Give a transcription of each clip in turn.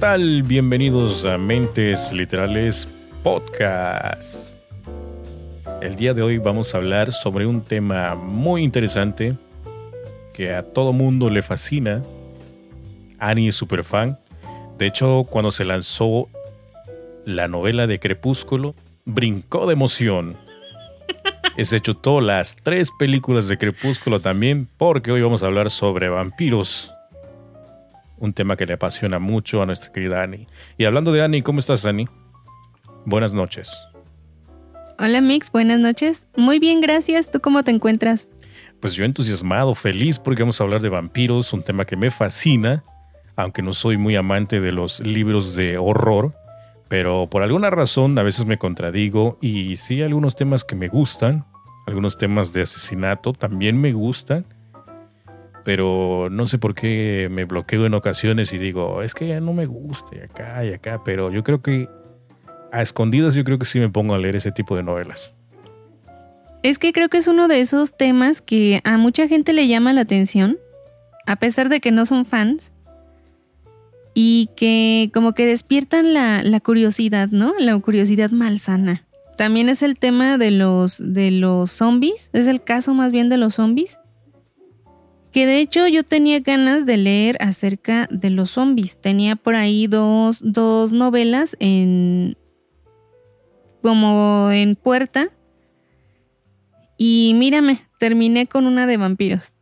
Bienvenidos a Mentes Literales Podcast. El día de hoy vamos a hablar sobre un tema muy interesante que a todo mundo le fascina. Annie es super fan. De hecho, cuando se lanzó la novela de Crepúsculo, brincó de emoción. Se chutó las tres películas de Crepúsculo también, porque hoy vamos a hablar sobre vampiros un tema que le apasiona mucho a nuestra querida Annie. Y hablando de Annie, ¿cómo estás, Annie? Buenas noches. Hola, Mix, buenas noches. Muy bien, gracias. ¿Tú cómo te encuentras? Pues yo entusiasmado, feliz porque vamos a hablar de vampiros, un tema que me fascina, aunque no soy muy amante de los libros de horror, pero por alguna razón a veces me contradigo y sí hay algunos temas que me gustan, algunos temas de asesinato también me gustan pero no sé por qué me bloqueo en ocasiones y digo, es que ya no me gusta y acá y acá, pero yo creo que a escondidas yo creo que sí me pongo a leer ese tipo de novelas. Es que creo que es uno de esos temas que a mucha gente le llama la atención, a pesar de que no son fans, y que como que despiertan la, la curiosidad, ¿no? La curiosidad malsana. También es el tema de los, de los zombies, es el caso más bien de los zombies que de hecho yo tenía ganas de leer acerca de los zombies. Tenía por ahí dos, dos novelas en como en puerta. Y mírame, terminé con una de vampiros.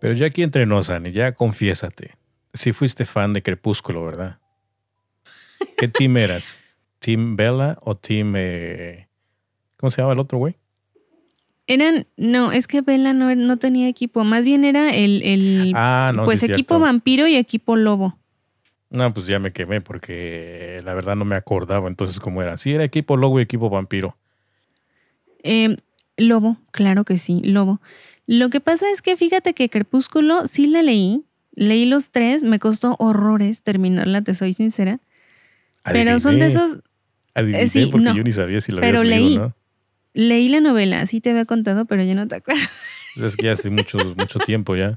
Pero ya aquí entre nos, Ani, ya confiésate. Si fuiste fan de Crepúsculo, ¿verdad? ¿Qué team eras? ¿Team Bella o Team... Eh, ¿Cómo se llama el otro güey? Eran, no, es que Bella no, no tenía equipo, más bien era el, el ah, pues equipo vampiro y equipo lobo. No, pues ya me quemé porque la verdad no me acordaba entonces cómo era. Sí, era equipo lobo y equipo vampiro. Eh, lobo, claro que sí, lobo. Lo que pasa es que fíjate que Crepúsculo sí la leí, leí los tres, me costó horrores terminarla, te soy sincera. Pero son de esos... Adiviné eh, sí, porque yo ni sabía si la pero habías leí, leído, ¿no? Leí la novela, sí te había contado, pero ya no te acuerdas. Es que ya hace mucho, mucho tiempo ya.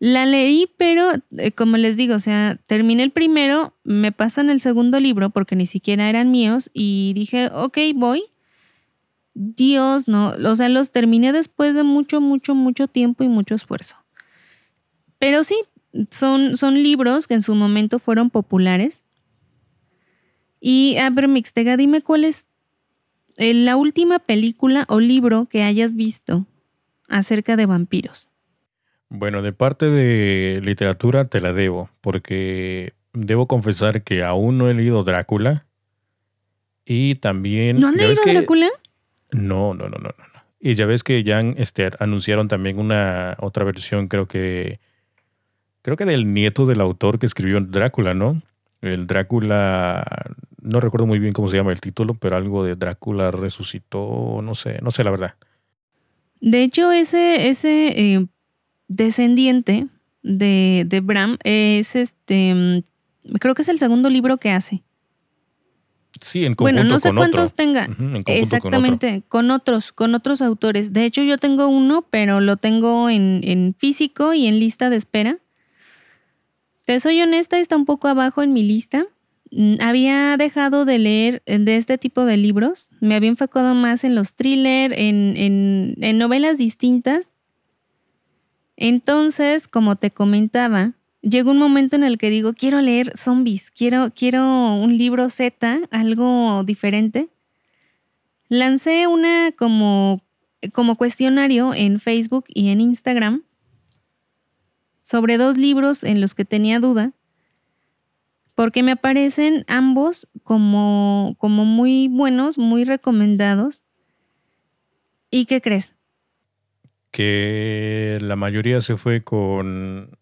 La leí, pero eh, como les digo, o sea, terminé el primero, me pasan el segundo libro porque ni siquiera eran míos y dije, ok, voy. Dios, no, o sea, los terminé después de mucho, mucho, mucho tiempo y mucho esfuerzo. Pero sí, son, son libros que en su momento fueron populares. Y, a ver, Mixtega, dime cuál es la última película o libro que hayas visto acerca de vampiros. Bueno, de parte de literatura te la debo, porque debo confesar que aún no he leído Drácula. Y también. ¿No han leído Drácula? No, no, no, no, no. Y ya ves que ya este, anunciaron también una otra versión, creo que. Creo que del nieto del autor que escribió Drácula, ¿no? El Drácula no recuerdo muy bien cómo se llama el título, pero algo de Drácula resucitó, no sé, no sé la verdad. De hecho, ese, ese eh, descendiente de, de, Bram es este, mm, creo que es el segundo libro que hace. Sí, en conjunto Bueno, no sé con cuántos otro. tenga. Exactamente, con, otros, con otros autores. De hecho, yo tengo uno, pero lo tengo en, en físico y en lista de espera. Te soy honesta, está un poco abajo en mi lista. Había dejado de leer eh, de este tipo de libros. Me había enfocado más en los thrillers, en, en, en novelas distintas. Entonces, como te comentaba, llegó un momento en el que digo, quiero leer zombies, quiero, quiero un libro Z, algo diferente. Lancé una como, como cuestionario en Facebook y en Instagram sobre dos libros en los que tenía duda, porque me aparecen ambos como, como muy buenos, muy recomendados. ¿Y qué crees? Que la mayoría se fue con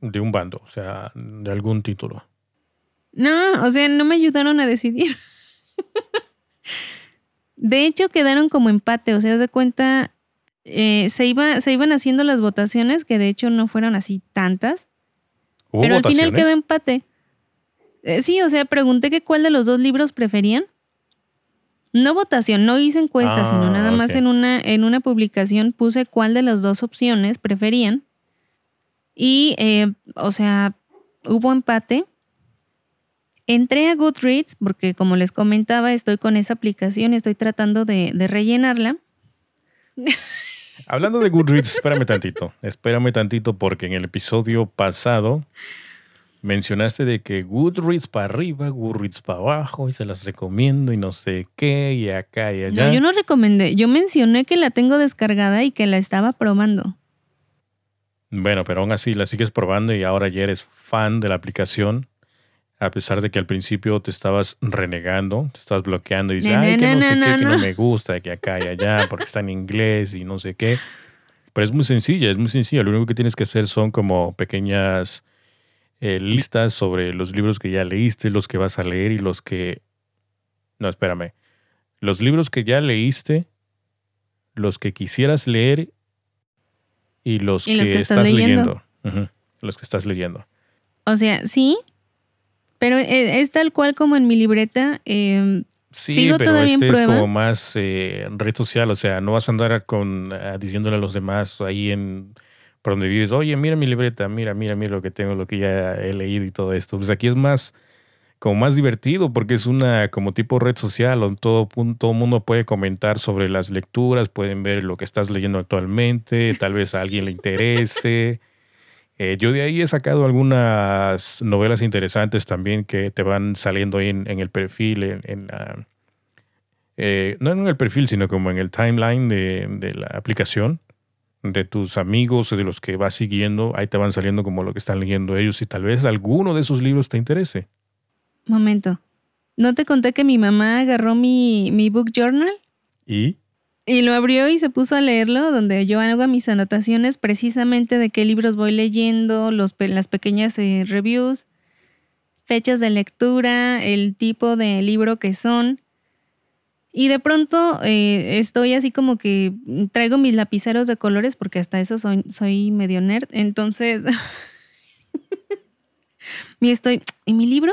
de un bando, o sea, de algún título. No, o sea, no me ayudaron a decidir. De hecho, quedaron como empate, o sea, de cuenta, eh, se, iba, se iban haciendo las votaciones, que de hecho no fueron así tantas, pero al final quedó empate. Eh, sí, o sea, pregunté que cuál de los dos libros preferían. No votación, no hice encuesta, sino nada ah, más en una, en una publicación puse cuál de las dos opciones preferían. Y, eh, o sea, hubo empate. Entré a Goodreads porque como les comentaba, estoy con esa aplicación, estoy tratando de, rellenarla. Hablando de Goodreads, espérame tantito, espérame tantito porque en el episodio pasado mencionaste de que Goodreads para arriba, Goodreads para abajo y se las recomiendo y no sé qué y acá y allá. No, yo no recomendé, yo mencioné que la tengo descargada y que la estaba probando. Bueno, pero aún así la sigues probando y ahora ya eres fan de la aplicación a pesar de que al principio te estabas renegando, te estabas bloqueando y dices, ay, que no, sé qué, que no me gusta, que acá y allá, porque está en inglés y no sé qué. Pero es muy sencilla, es muy sencilla. Lo único que tienes que hacer son como pequeñas eh, listas sobre los libros que ya leíste, los que vas a leer y los que... No, espérame. Los libros que ya leíste, los que quisieras leer y los, que, estás, leyendo. Los que estás leyendo. O sea, sí, pero eh, es tal cual como en mi libreta. Eh, sí, sigo pero todavía este es como más eh, red social, o sea, no vas a andar con diciéndole a los demás ahí en por donde vives, oye, mira mi libreta, mira, mira, mira lo que tengo, lo que ya he leído y todo esto. Pues aquí es más, como más divertido porque es una como tipo red social donde todo, todo mundo puede comentar sobre las lecturas, pueden ver lo que estás leyendo actualmente, tal vez a alguien le interese. Eh, yo de ahí he sacado algunas novelas interesantes también que te van saliendo ahí en, el perfil, en, eh, no en el perfil, sino como en el timeline de, la aplicación, de tus amigos, de los que vas siguiendo, ahí te van saliendo como lo que están leyendo ellos y tal vez alguno de esos libros te interese. Momento. ¿No te conté que mi mamá agarró mi, mi book journal? ¿Y? Y lo abrió y se puso a leerlo, donde yo hago mis anotaciones precisamente de qué libros voy leyendo, los, las pequeñas eh, reviews, fechas de lectura, el tipo de libro que son. Y de pronto eh, estoy así como que traigo mis lapiceros de colores, porque hasta eso soy, soy medio nerd. Entonces, y estoy, ¿y mi libro?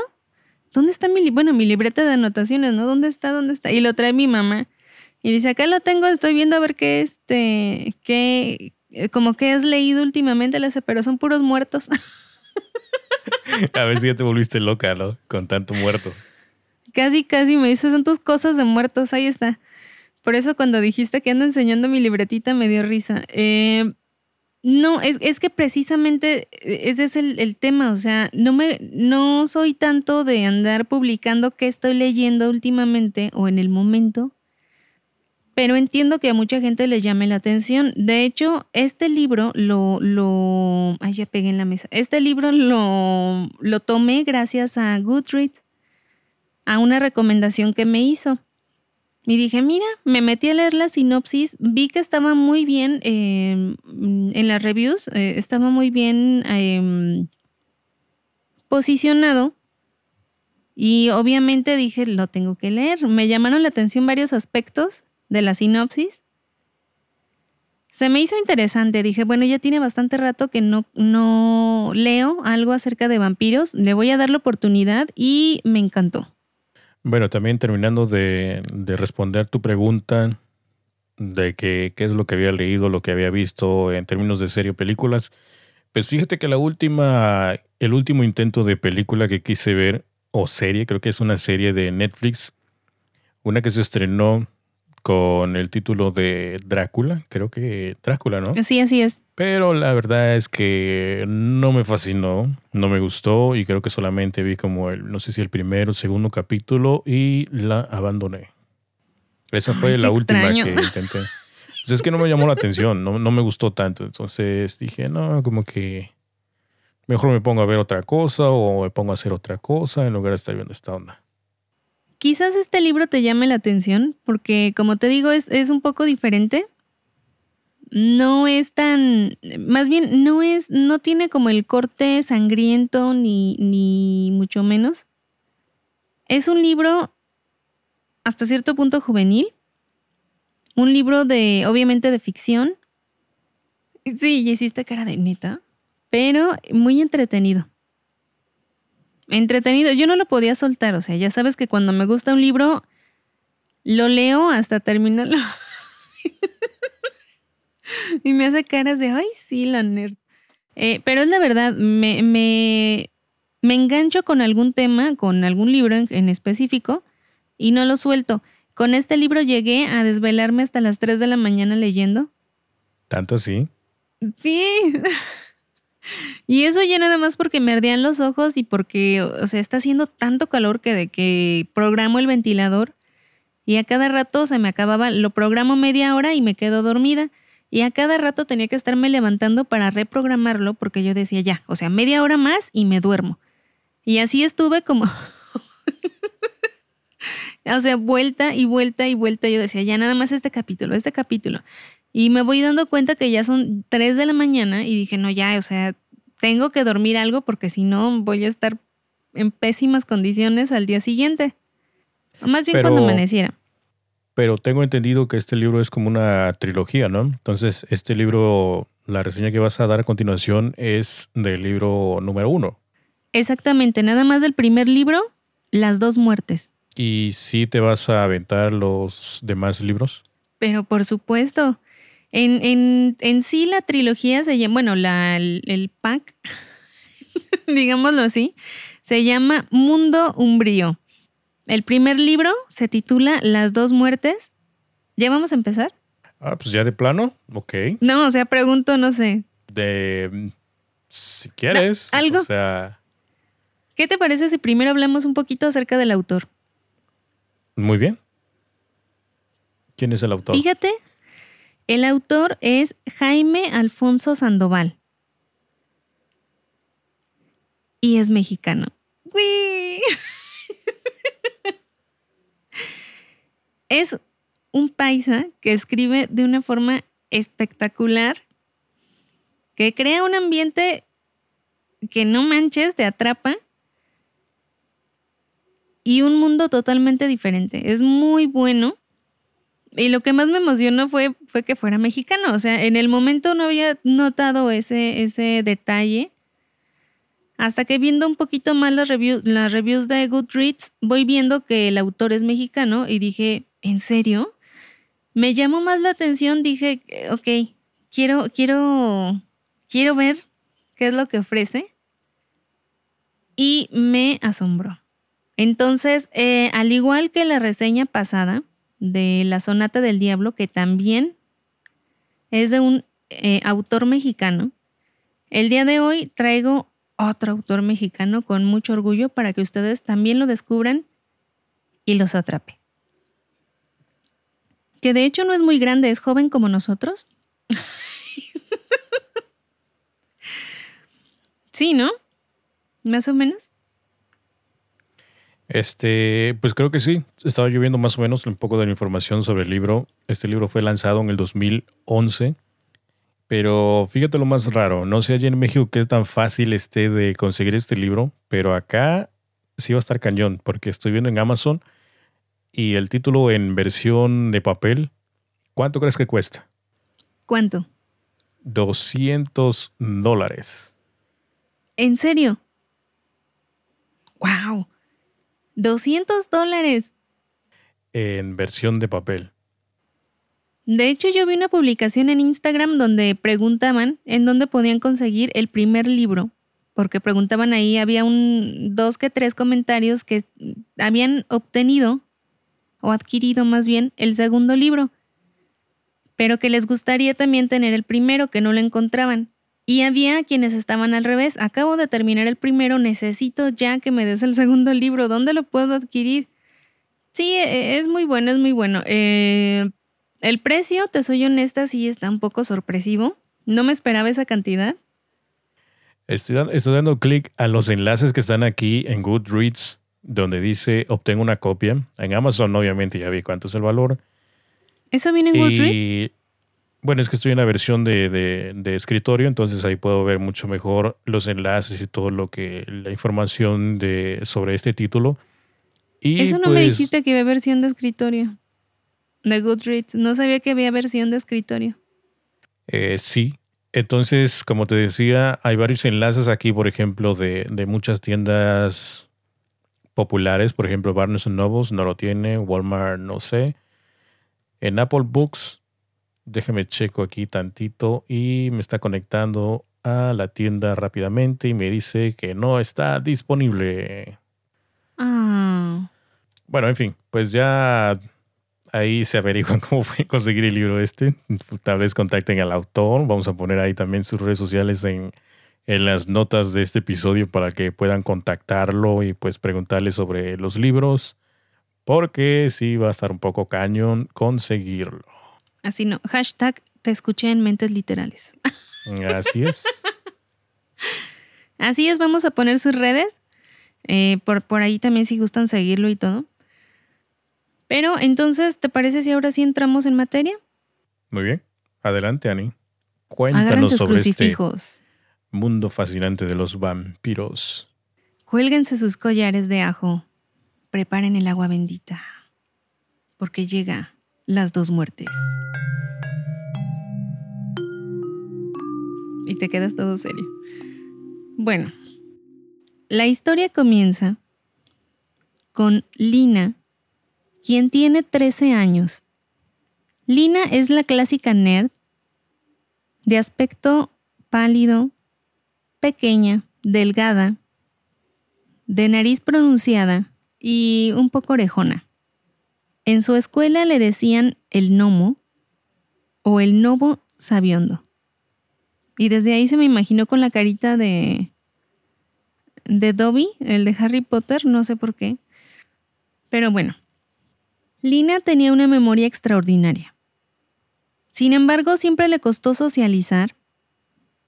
¿Dónde está mi, bueno, mi libreta de anotaciones, ¿no? ¿Dónde está? ¿Dónde está? Y lo trae mi mamá. Y dice, acá lo tengo, estoy viendo a ver qué, este, qué, eh, como que has leído últimamente, le hace, pero son puros muertos. a ver si ya te volviste loca, ¿no? Con tanto muerto. Casi, casi me dice, son tus cosas de muertos, ahí está. Por eso cuando dijiste que ando enseñando mi libretita me dio risa. Eh, no, es, que precisamente eh, ese es el, el, tema, o sea, no, me, no soy tanto de andar publicando qué estoy leyendo últimamente o en el momento, pero entiendo que a mucha gente les llame la atención. De hecho, este libro lo, lo, ay, ya pegué en la mesa. Este libro lo, lo tomé gracias a Goodreads, a una recomendación que me hizo. Y dije, mira, me metí a leer la sinopsis, vi que estaba muy bien em, en las reviews, eh, estaba muy bien em, posicionado. Y obviamente dije, lo tengo que leer. Me llamaron la atención varios aspectos de la sinopsis. Se me hizo interesante, dije, bueno, ya tiene bastante rato que no, no leo algo acerca de vampiros, le voy a dar la oportunidad y me encantó. Bueno, también terminando de, responder tu pregunta de que, qué es lo que había leído, lo que había visto en términos de serie o películas, pues fíjate que la última, el último intento de película que quise ver, o serie, creo que es una serie de Netflix, una que se estrenó con el título de Drácula, creo que Drácula, ¿no? Sí, así es. Pero la verdad es que no me fascinó, no me gustó y creo que solamente vi como el, no sé si el primero o segundo capítulo y la abandoné. Esa fue la última que intenté. Pues es que no me llamó la atención, no, no me gustó tanto. Entonces dije, no, como que mejor me pongo a ver otra cosa o me pongo a hacer otra cosa en lugar de estar viendo esta onda. Quizás este libro te llame la atención porque, como te digo, es, un poco diferente. No es tan, más bien, no es, no tiene como el corte sangriento ni, ni mucho menos. Es un libro hasta cierto punto juvenil. Un libro de, obviamente, de ficción. Sí, hiciste cara de neta. Pero muy entretenido. Entretenido. Yo no lo podía soltar. O sea, ya sabes que cuando me gusta un libro, lo leo hasta terminarlo. y me hace caras de, ay, sí, la nerd. Eh, pero es la verdad, me, me, me, engancho con algún tema, con algún libro en, específico y no lo suelto. Con este libro llegué a desvelarme hasta las 3 de la mañana leyendo. ¿Tanto sí? Sí. Y eso ya nada más porque me ardían los ojos y porque, o sea, está haciendo tanto calor que de que programo el ventilador y a cada rato se me acababa, lo programo media hora y me quedo dormida. Y a cada rato tenía que estarme levantando para reprogramarlo porque yo decía ya, o sea, media hora más y me duermo. Y así estuve como... o sea, vuelta y vuelta y vuelta. Yo decía, ya nada más este capítulo, este capítulo. Y me voy dando cuenta que ya son 3 de la mañana y dije, no, ya, o sea, tengo que dormir algo porque si no voy a estar en pésimas condiciones al día siguiente. O más bien cuando amaneciera pero tengo entendido que este libro es como una trilogía, ¿no? Entonces, este libro, la reseña que vas a dar a continuación es del libro número uno. Exactamente, nada más del primer libro, Las dos muertes. ¿Y si te vas a aventar los demás libros? Pero por supuesto. En, en, sí la trilogía se llama, bueno, la, el, el pack, digámoslo así, se llama Mundo Umbrío. El primer libro se titula Las dos muertes. ¿Ya vamos a empezar? Ah, pues ya de plano, ok. No, o sea, pregunto, no sé. De. Si quieres. ¿Algo? O sea. ¿Qué te parece si primero hablamos un poquito acerca del autor? Muy bien. ¿Quién es el autor? Fíjate, el autor es Jaime Alfonso Sandoval. Y es mexicano. ¡Uy! es un paisa que escribe de una forma espectacular, que crea un ambiente que no manches, te atrapa y un mundo totalmente diferente. Es muy bueno. Y lo que más me emocionó fue, fue que fuera mexicano. O sea, en el momento no había notado ese, ese detalle. Hasta que viendo un poquito más las, reviews, las reviews de Goodreads, voy viendo que el autor es mexicano y dije, ¿en serio? Me llamó más la atención, dije, ok, quiero, quiero, quiero ver qué es lo que ofrece. Y me asombró. Entonces, eh, al igual que la reseña pasada de La Sonata del Diablo, que también es de un eh, autor mexicano, el día de hoy traigo otro autor mexicano con mucho orgullo para que ustedes también lo descubran y los atrape que de hecho no es muy grande, es joven como nosotros. sí, ¿no? Más o menos. Este, pues creo que sí. Estaba lloviendo más o menos un poco de la información sobre el libro. Este libro fue lanzado en el 2011. Pero fíjate lo más raro. No sé allí en México que es tan fácil este de conseguir este libro. Pero acá sí va a estar cañón. Porque estoy viendo en Amazon y el título en versión de papel, ¿cuánto crees que cuesta? ¿Cuánto? 200 dólares. ¿En serio? ¡Wow! 200 dólares. En versión de papel. De hecho, yo vi una publicación en Instagram donde preguntaban en dónde podían conseguir el primer libro, porque preguntaban ahí, había un dos que tres comentarios que habían obtenido o adquirido más bien el segundo libro, pero que les gustaría también tener el primero que no lo encontraban. Y había quienes estaban al revés, acabo de terminar el primero, necesito ya que me des el segundo libro, ¿dónde lo puedo adquirir? Sí, e, e, es muy bueno, es muy bueno. Eh, el precio, te soy honesta, sí está un poco sorpresivo. No me esperaba esa cantidad. Estoy, estoy dando clic a los enlaces que están aquí en Goodreads donde dice obtengo una copia. En Amazon obviamente ya vi cuánto es el valor. ¿Eso viene en Goodreads? Bueno, es que estoy en la versión de, escritorio, entonces ahí puedo ver mucho mejor los enlaces y todo lo que, la información de, sobre este título. Y Eso no me pues, dijiste que había versión de escritorio. De Goodreads. No sabía que había versión de escritorio. eh, sí. Entonces, como te decía, hay varios enlaces aquí, por ejemplo, de, de muchas tiendas populares. Por ejemplo, Barnes Nobles no lo tiene, Walmart no sé. En Apple Books, déjame checo aquí tantito y me está conectando a la tienda rápidamente y me dice que no está disponible. Ah. Bueno, en fin, pues ya ahí se averiguan cómo fue conseguir el libro este. Tal vez contacten al autor. Vamos a poner ahí también sus redes sociales en, en las notas de este episodio para que puedan contactarlo y pues preguntarle sobre los libros. Porque sí va a estar un poco cañón conseguirlo. Así no. Hashtag te escuché en mentes literales. Así es. Así es, vamos a poner sus redes. eh, por, por ahí también si gustan seguirlo y todo. Pero entonces, ¿te parece si ahora sí entramos en materia? Muy bien. Adelante, Ani. Agarren Cuéntanos sus sobre este crucifijos. mundo fascinante de los vampiros. Cuélguense sus collares de ajo. Preparen el agua bendita. Porque llega las dos muertes. Te quedas todo serio. Bueno, la historia comienza con Lina, quien tiene 13 años. Lina es la clásica nerd, de aspecto pálido, pequeña, delgada, de nariz pronunciada y un poco orejona. En su escuela le decían el gnomo o el novo sabiondo. Y desde ahí se me imaginó con la carita de de Dobby, el de Harry Potter, no sé por qué. Pero bueno, Lina tenía una memoria extraordinaria. Sin embargo, siempre le costó socializar.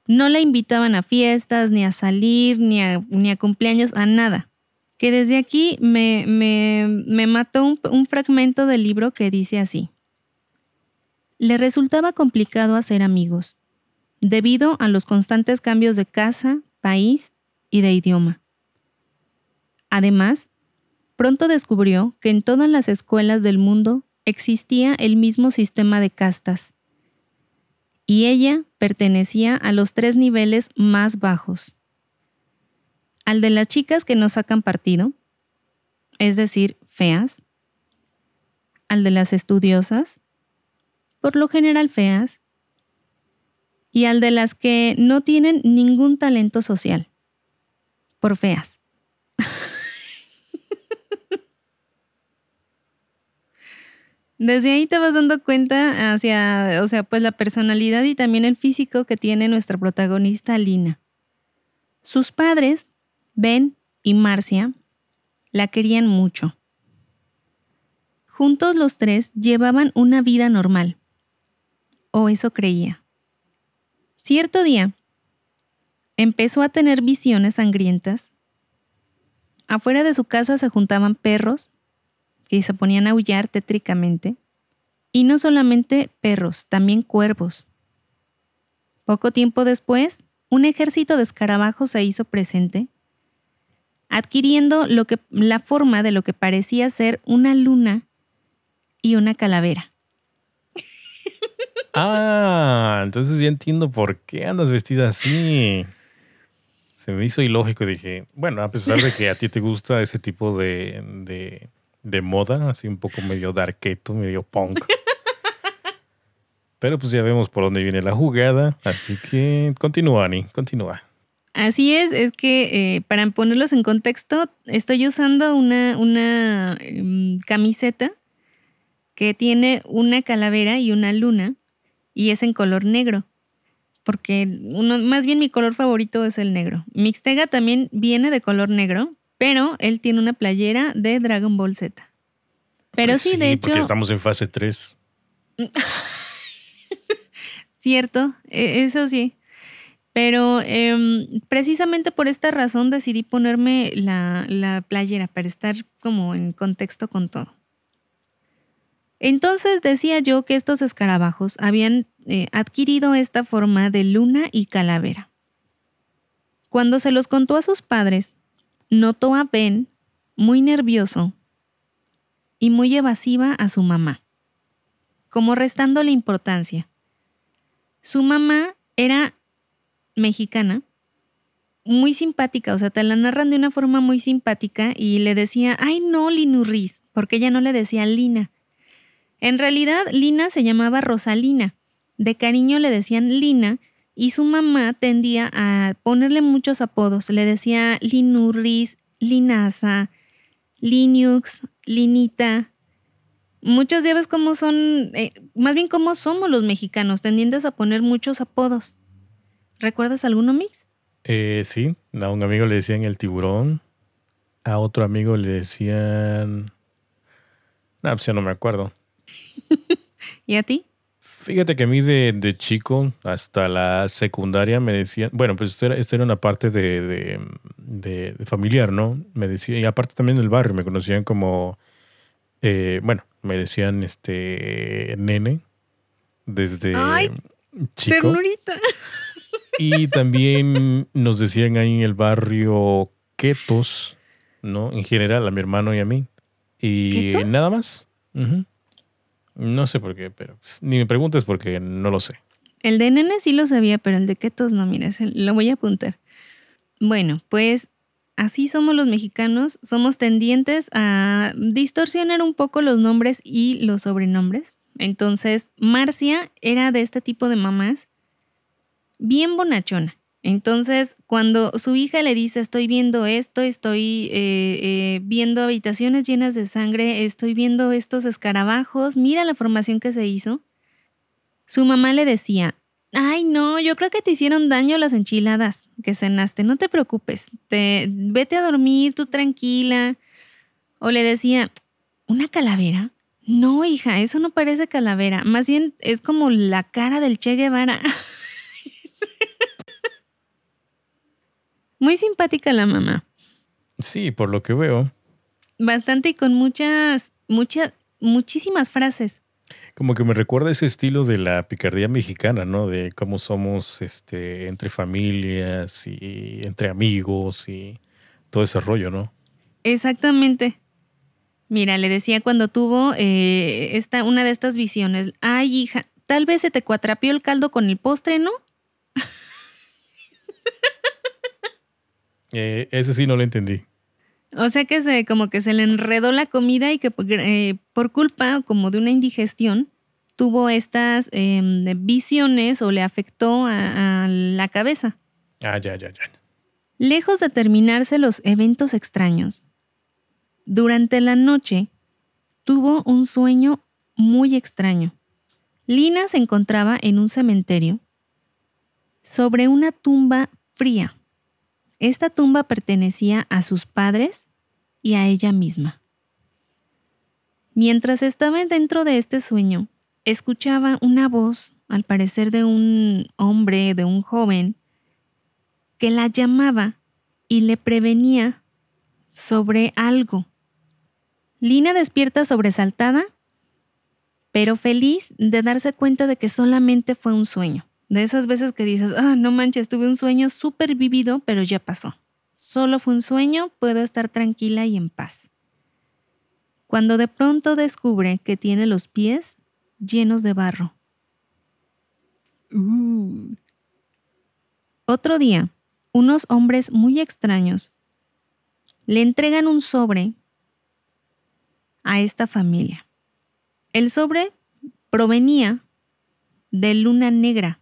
No la invitaban a fiestas, ni a salir, ni a, ni a cumpleaños, a nada. Que desde aquí me, me, me mató un, un fragmento del libro que dice así. Le resultaba complicado hacer amigos, debido a los constantes cambios de casa, país y de idioma. Además, pronto descubrió que en todas las escuelas del mundo existía el mismo sistema de castas, y ella pertenecía a los tres niveles más bajos. Al de las chicas que no sacan partido, es decir, feas, al de las estudiosas, por lo general feas, y al de las que no tienen ningún talento social, por feas. Desde ahí te vas dando cuenta hacia, o sea, pues la personalidad y también el físico que tiene nuestra protagonista Lina. Sus padres, Ben y Marcia, la querían mucho. Juntos los tres llevaban una vida normal. O eso creía. Cierto día, empezó a tener visiones sangrientas. Afuera de su casa se juntaban perros que se ponían a aullar tétricamente. Y no solamente perros, también cuervos. Poco tiempo después, un ejército de escarabajos se hizo presente, adquiriendo la forma de lo que parecía ser una luna y una calavera. Ah, entonces ya entiendo por qué andas vestida así. Se me hizo ilógico y dije, bueno, a pesar de que a ti te gusta ese tipo de, de, moda, así un poco medio darketo, medio punk. Pero pues ya vemos por dónde viene la jugada, así que continúa, Ani, continúa. Así es, es que eh, para ponerlos en contexto, estoy usando una, una em, camiseta que tiene una calavera y una luna y es en color negro. Porque uno, más bien mi color favorito es el negro. Mixtega también viene de color negro, pero él tiene una playera de Dragon Ball Z. Pero Pues sí, de hecho, Porque estamos en fase 3. cierto, e- eso sí. Pero em, precisamente por esta razón decidí ponerme la, la playera para estar como en contexto con todo. Entonces decía yo que estos escarabajos habían eh, adquirido esta forma de luna y calavera. Cuando se los contó a sus padres, notó a Ben muy nervioso y muy evasiva a su mamá, como restando la importancia. Su mamá era mexicana, muy simpática, o sea, te la narran de una forma muy simpática y le decía, ay no, Linurris, porque ella no le decía Lina. En realidad, Lina se llamaba Rosalina. De cariño le decían Lina y su mamá tendía a ponerle muchos apodos. Le decía Linurris, Linasa, Linux, Linita. Muchos ya ves cómo son, eh, más bien cómo somos los mexicanos, tendientes a poner muchos apodos. ¿Recuerdas alguno, Mix? Eh, sí, a un amigo le decían el tiburón, a otro amigo le decían... No, pues ya no me acuerdo. ¿Y a ti? Fíjate que a mí de, chico hasta la secundaria me decían, bueno, pues esto era, era una parte de, de, familiar, ¿no? Me decían, y aparte también del barrio, me conocían como, eh, bueno, me decían este nene desde Ay, chico. Ternurita. Y también nos decían ahí en el barrio ketos, ¿no? En general, a mi hermano y a mí. Y nada más. No sé por qué, pero pues, ni me preguntes porque no lo sé. El de nene sí lo sabía, pero el de ketos no, mira, lo voy a apuntar. Bueno, pues así somos los mexicanos, somos tendientes a distorsionar un poco los nombres y los sobrenombres. Entonces, Marcia era de este tipo de mamás bien bonachona. Entonces, cuando su hija le dice, estoy viendo esto, estoy eh, eh, viendo habitaciones llenas de sangre, estoy viendo estos escarabajos, mira la formación que se hizo, su mamá le decía, ay no, yo creo que te hicieron daño las enchiladas que cenaste, no te preocupes, te, vete a dormir, tú tranquila. O le decía, ¿una calavera? No, hija, eso no parece calavera, más bien es como la cara del Che Guevara. Muy simpática la mamá. Sí, por lo que veo. Bastante y con muchas, muchas, muchísimas frases. Como que me recuerda ese estilo de la picardía mexicana, ¿no? De cómo somos este, entre familias y entre amigos y todo ese rollo, ¿no? Exactamente. Mira, le decía cuando tuvo eh, esta, una de estas visiones, ay hija, tal vez se te cuatrapió el caldo con el postre, ¿no? Eh, ese sí no lo entendí. O sea que se, como que se le enredó la comida y que eh, por culpa como de una indigestión tuvo estas em, visiones o le afectó a, la cabeza. Ah, ya, ya, ya. Lejos de terminarse los eventos extraños, durante la noche tuvo un sueño muy extraño. Lina se encontraba en un cementerio sobre una tumba fría. Esta tumba pertenecía a sus padres y a ella misma. Mientras estaba dentro de este sueño, escuchaba una voz, al parecer de un hombre, de un joven, que la llamaba y le prevenía sobre algo. Lina despierta sobresaltada, pero feliz de darse cuenta de que solamente fue un sueño. De esas veces que dices, ah, no manches, tuve un sueño súper vivido, pero ya pasó. Solo fue un sueño, puedo estar tranquila y en paz. Cuando de pronto descubre que tiene los pies llenos de barro. Uh. Otro día, unos hombres muy extraños le entregan un sobre a esta familia. El sobre provenía de luna negra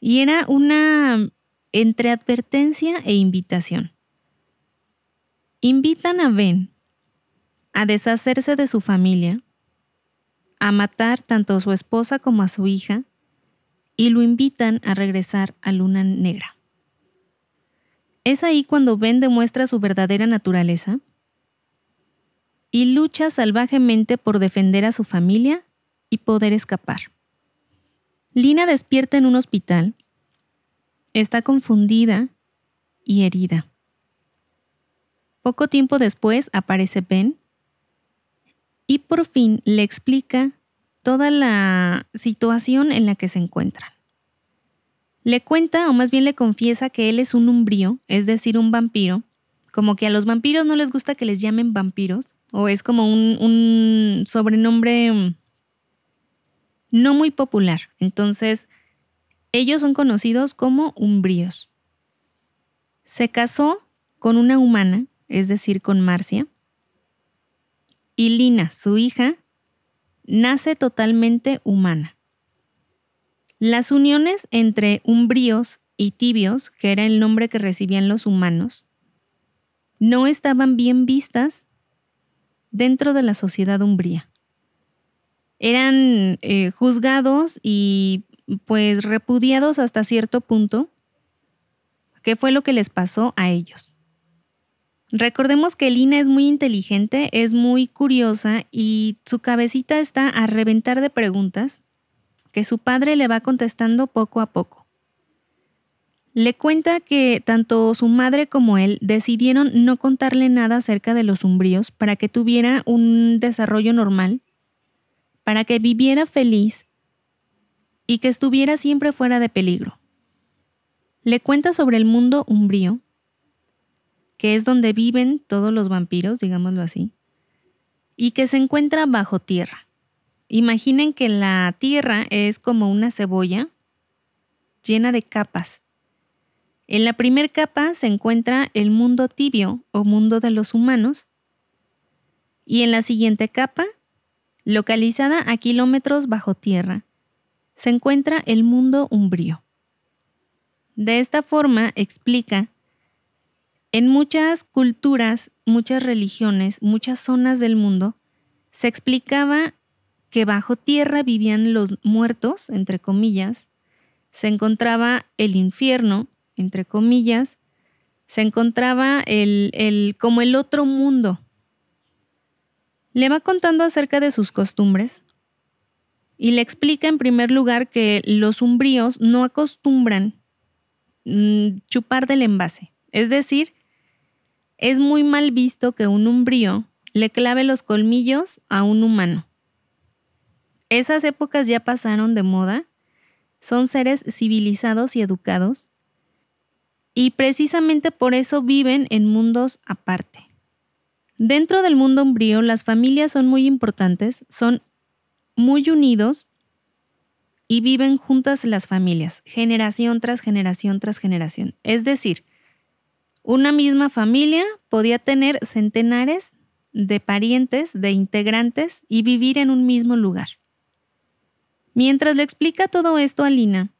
y era una entre advertencia e invitación. Invitan a Ben a deshacerse de su familia, a matar tanto a su esposa como a su hija, y lo invitan a regresar a Luna Negra. Es ahí cuando Ben demuestra su verdadera naturaleza y lucha salvajemente por defender a su familia y poder escapar. Lina despierta en un hospital. Está confundida y herida. Poco tiempo después aparece Ben y por fin le explica toda la situación en la que se encuentran. Le cuenta, o más bien le confiesa, que él es un umbrío, es decir, un vampiro, como que a los vampiros no les gusta que les llamen vampiros, o es como un, un sobrenombre mm, no muy popular. Entonces, ellos son conocidos como umbríos. Se casó con una humana, es decir, con Marcia, y Lina, su hija, nace totalmente humana. Las uniones entre umbríos y tibios, que era el nombre que recibían los humanos, no estaban bien vistas dentro de la sociedad umbría. Eran eh, juzgados y pues repudiados hasta cierto punto. ¿Qué fue lo que les pasó a ellos? Recordemos que Lina es muy inteligente, es muy curiosa y su cabecita está a reventar de preguntas que su padre le va contestando poco a poco. Le cuenta que tanto su madre como él decidieron no contarle nada acerca de los umbríos para que tuviera un desarrollo normal, para que viviera feliz y que estuviera siempre fuera de peligro. Le cuenta sobre el mundo umbrío, que es donde viven todos los vampiros, digámoslo así, y que se encuentra bajo tierra. Imaginen que la tierra es como una cebolla llena de capas en la primera capa se encuentra el mundo tibio o mundo de los humanos y en la siguiente capa, localizada a kilómetros bajo tierra, se encuentra el mundo umbrío. De esta forma explica, en muchas culturas, muchas religiones, muchas zonas del mundo, se explicaba que bajo tierra vivían los muertos, entre comillas, se encontraba el infierno, entre comillas, se encontraba el, como el otro mundo. Le va contando acerca de sus costumbres y le explica en primer lugar que los umbríos no acostumbran mm, chupar del envase. Es decir, es muy mal visto que un umbrío le clave los colmillos a un humano. Esas épocas ya pasaron de moda. Son seres civilizados y educados y precisamente por eso viven en mundos aparte. Dentro del mundo umbrío, las familias son muy importantes, son muy unidos y viven juntas las familias, generación tras generación tras generación. Es decir, una misma familia podía tener centenares de parientes, de integrantes y vivir en un mismo lugar. Mientras le explica todo esto a Lina,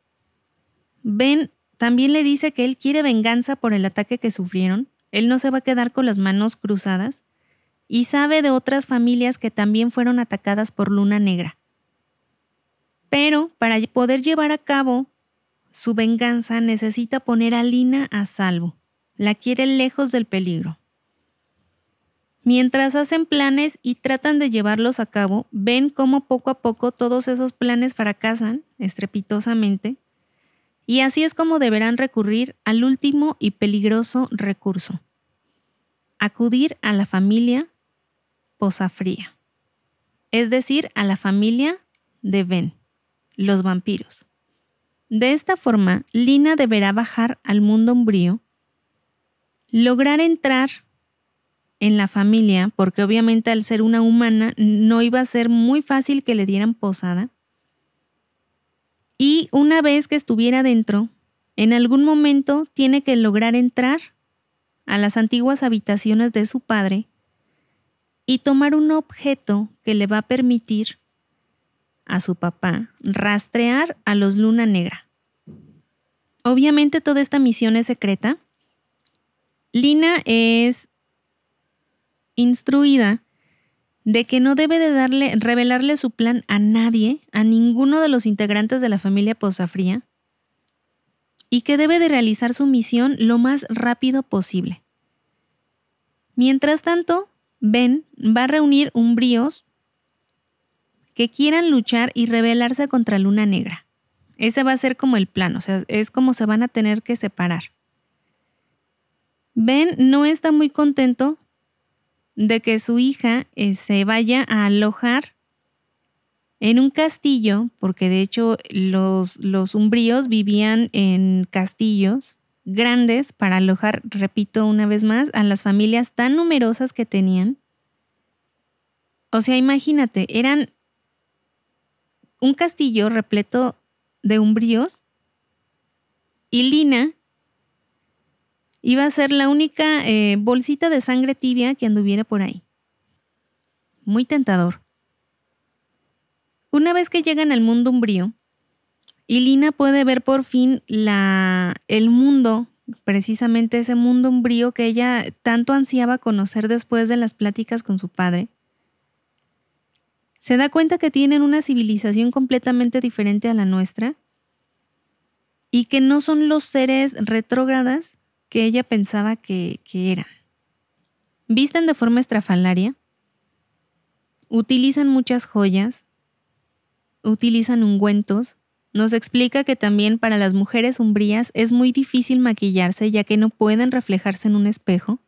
Ben también le dice que él quiere venganza por el ataque que sufrieron, él no se va a quedar con las manos cruzadas, y sabe de otras familias que también fueron atacadas por Luna Negra. Pero para poder llevar a cabo su venganza necesita poner a Lina a salvo, la quiere lejos del peligro. Mientras hacen planes y tratan de llevarlos a cabo, ven cómo poco a poco todos esos planes fracasan estrepitosamente y así es como deberán recurrir al último y peligroso recurso, acudir a la familia Posafría, es decir, a la familia de Ben, los vampiros. De esta forma, Lina deberá bajar al mundo umbrío, lograr entrar en la familia, porque obviamente al ser una humana no iba a ser muy fácil que le dieran posada, y una vez que estuviera dentro, en algún momento tiene que lograr entrar a las antiguas habitaciones de su padre y tomar un objeto que le va a permitir a su papá rastrear a los Luna Negra. Obviamente toda esta misión es secreta. Lina es instruida de que no debe de darle, revelarle su plan a nadie, a ninguno de los integrantes de la familia Posafría, y que debe de realizar su misión lo más rápido posible. Mientras tanto, Ben va a reunir umbríos que quieran luchar y rebelarse contra Luna Negra. Ese va a ser como el plan, o sea, es como se van a tener que separar. Ben no está muy contento de que su hija eh, se vaya a alojar en un castillo, porque de hecho los, los umbríos vivían en castillos grandes para alojar, repito una vez más, a las familias tan numerosas que tenían. O sea, imagínate, eran un castillo repleto de umbríos y Lina iba a ser la única eh, bolsita de sangre tibia que anduviera por ahí. Muy tentador. Una vez que llegan al mundo umbrío, y Lina puede ver por fin la, el mundo, precisamente ese mundo umbrío que ella tanto ansiaba conocer después de las pláticas con su padre. Se da cuenta que tienen una civilización completamente diferente a la nuestra y que no son los seres retrógradas que ella pensaba que, que eran. Visten de forma estrafalaria, utilizan muchas joyas, utilizan ungüentos, nos explica que también para las mujeres umbrías es muy difícil maquillarse ya que no pueden reflejarse en un espejo.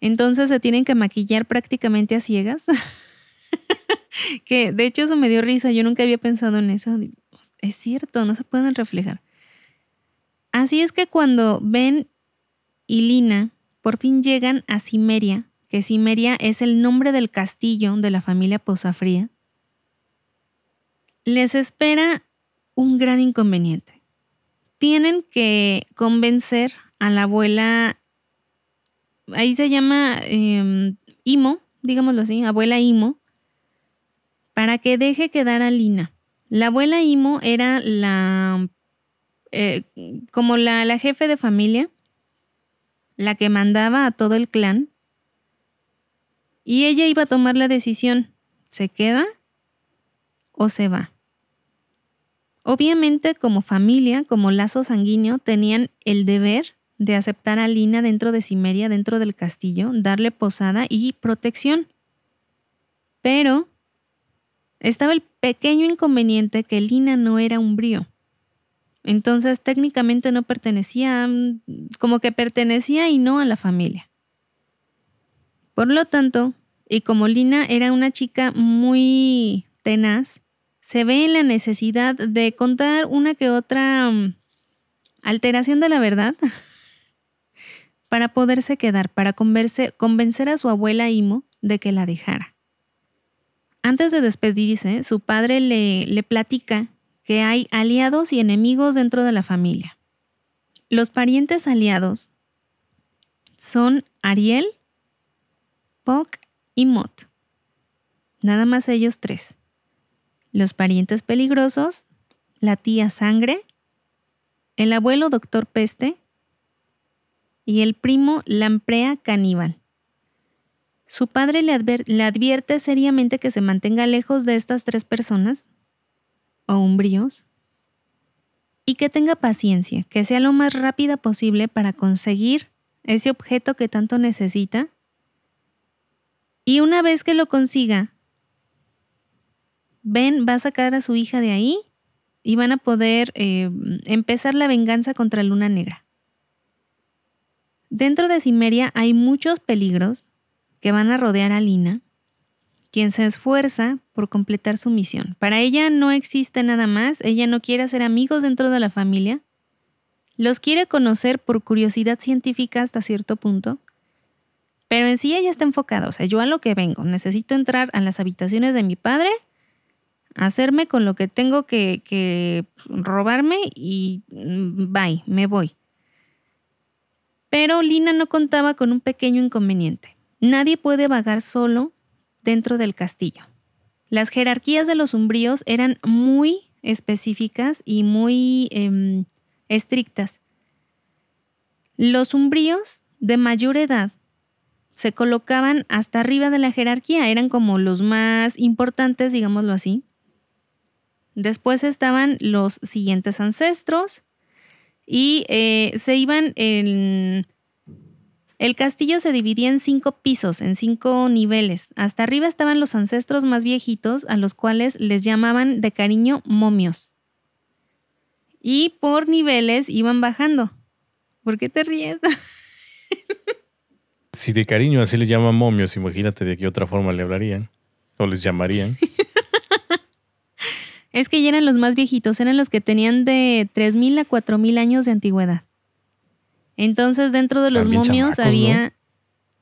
Entonces se tienen que maquillar prácticamente a ciegas. que de hecho eso me dio risa, yo nunca había pensado en eso. Es cierto, no se pueden reflejar. Así es que cuando Ben y Lina por fin llegan a Cimeria, que Cimeria es el nombre del castillo de la familia Posafría, les espera un gran inconveniente. Tienen que convencer a la abuela, ahí se llama em, Imo, digámoslo así, abuela Imo, para que deje quedar a Lina. La abuela Imo era la, eh, como la, la jefe de familia, la que mandaba a todo el clan, y ella iba a tomar la decisión, ¿se queda o se va? Obviamente, como familia, como lazo sanguíneo, tenían el deber de aceptar a Lina dentro de Cimeria, dentro del castillo, darle posada y protección. Pero estaba el pequeño inconveniente que Lina no era un brío. Entonces técnicamente no pertenecía, mm, como que pertenecía y no a la familia. Por lo tanto, y como Lina era una chica muy tenaz, se ve en la necesidad de contar una que otra mm, alteración de la verdad para poderse quedar, para convencer a su abuela Imo de que la dejara. Antes de despedirse, su padre le, le platica que hay aliados y enemigos dentro de la familia. Los parientes aliados son Ariel, Puck y Mot. Nada más ellos tres los parientes peligrosos, la tía sangre, el abuelo doctor peste y el primo lamprea caníbal. Su padre le, advierte seriamente que se mantenga lejos de estas tres personas, o umbríos, y que tenga paciencia, que sea lo más rápida posible para conseguir ese objeto que tanto necesita. Y una vez que lo consiga, Ben va a sacar a su hija de ahí y van a poder eh, empezar la venganza contra Luna Negra. Dentro de Cimeria hay muchos peligros que van a rodear a Lina, quien se esfuerza por completar su misión. Para ella no existe nada más, ella no quiere hacer amigos dentro de la familia, los quiere conocer por curiosidad científica hasta cierto punto, pero en sí ella está enfocada, o sea, yo a lo que vengo, necesito entrar a las habitaciones de mi padre hacerme con lo que tengo que, robarme y mm, bye, me voy. Pero Lina no contaba con un pequeño inconveniente. Nadie puede vagar solo dentro del castillo. Las jerarquías de los umbríos eran muy específicas y muy em, estrictas. Los umbríos de mayor edad se colocaban hasta arriba de la jerarquía, eran como los más importantes, digámoslo así. Después estaban los siguientes ancestros y eh, se iban en... El castillo se dividía en cinco pisos, en cinco niveles. Hasta arriba estaban los ancestros más viejitos, a los cuales les llamaban de cariño momios. Y por niveles iban bajando. ¿Por qué te ríes? si de cariño así les llaman momios, imagínate de qué otra forma le hablarían o les llamarían. Es que ya eran los más viejitos, eran los que tenían de 3.000 a 4.000 años de antigüedad. Entonces dentro de los momios había,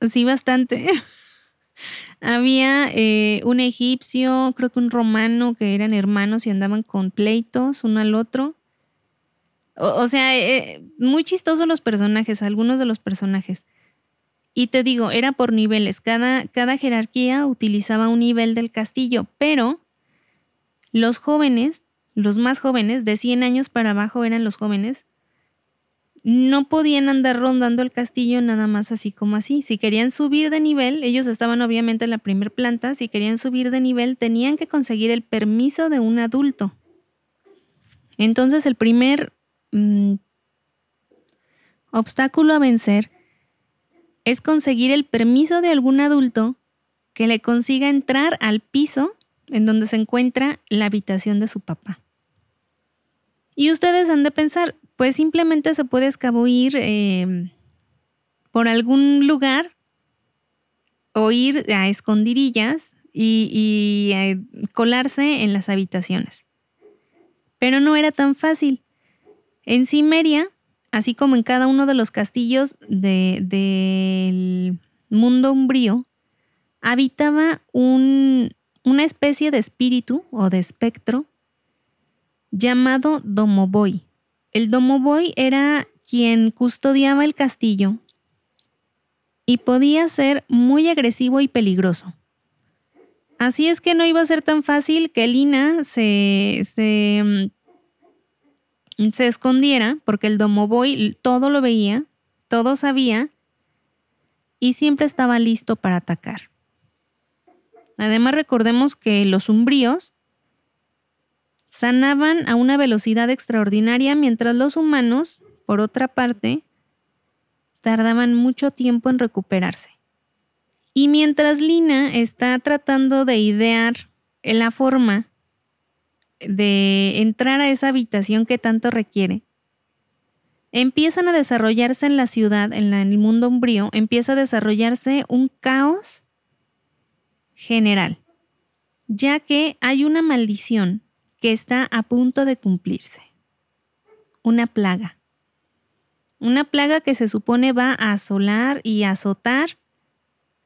sí, bastante. Había eh, un egipcio, creo que un romano, que eran hermanos y andaban con pleitos uno al otro. O, sea, eh, muy chistosos los personajes, algunos de los personajes. Y te digo, era por niveles. Cada, cada jerarquía utilizaba un nivel del castillo, pero los jóvenes, los más jóvenes, de 100 años para abajo eran los jóvenes, no podían andar rondando el castillo nada más así como así. Si querían subir de nivel, ellos estaban obviamente en la primera planta, si querían subir de nivel tenían que conseguir el permiso de un adulto. Entonces el primer mm, obstáculo a vencer es conseguir el permiso de algún adulto que le consiga entrar al piso en donde se encuentra la habitación de su papá. Y ustedes han de pensar, pues simplemente se puede escabullir eh, por algún lugar o ir a escondidillas y, eh, colarse en las habitaciones. Pero no era tan fácil. En Cimeria, así como en cada uno de los castillos del mundo umbrío, habitaba una especie de espíritu o de espectro llamado Domoboy. El Domoboy era quien custodiaba el castillo y podía ser muy agresivo y peligroso. Así es que no iba a ser tan fácil que Lina se, se, mm, se escondiera, porque el Domoboy todo lo veía, todo sabía y siempre estaba listo para atacar. Además recordemos que los umbríos sanaban a una velocidad extraordinaria mientras los humanos, por otra parte, tardaban mucho tiempo en recuperarse. Y mientras Lina está tratando de idear la forma de entrar a esa habitación que tanto requiere, empiezan a desarrollarse en la ciudad, en, el mundo umbrío, empieza a desarrollarse un caos general, ya que hay una maldición que está a punto de cumplirse. Una plaga. Una plaga que se supone va a asolar y azotar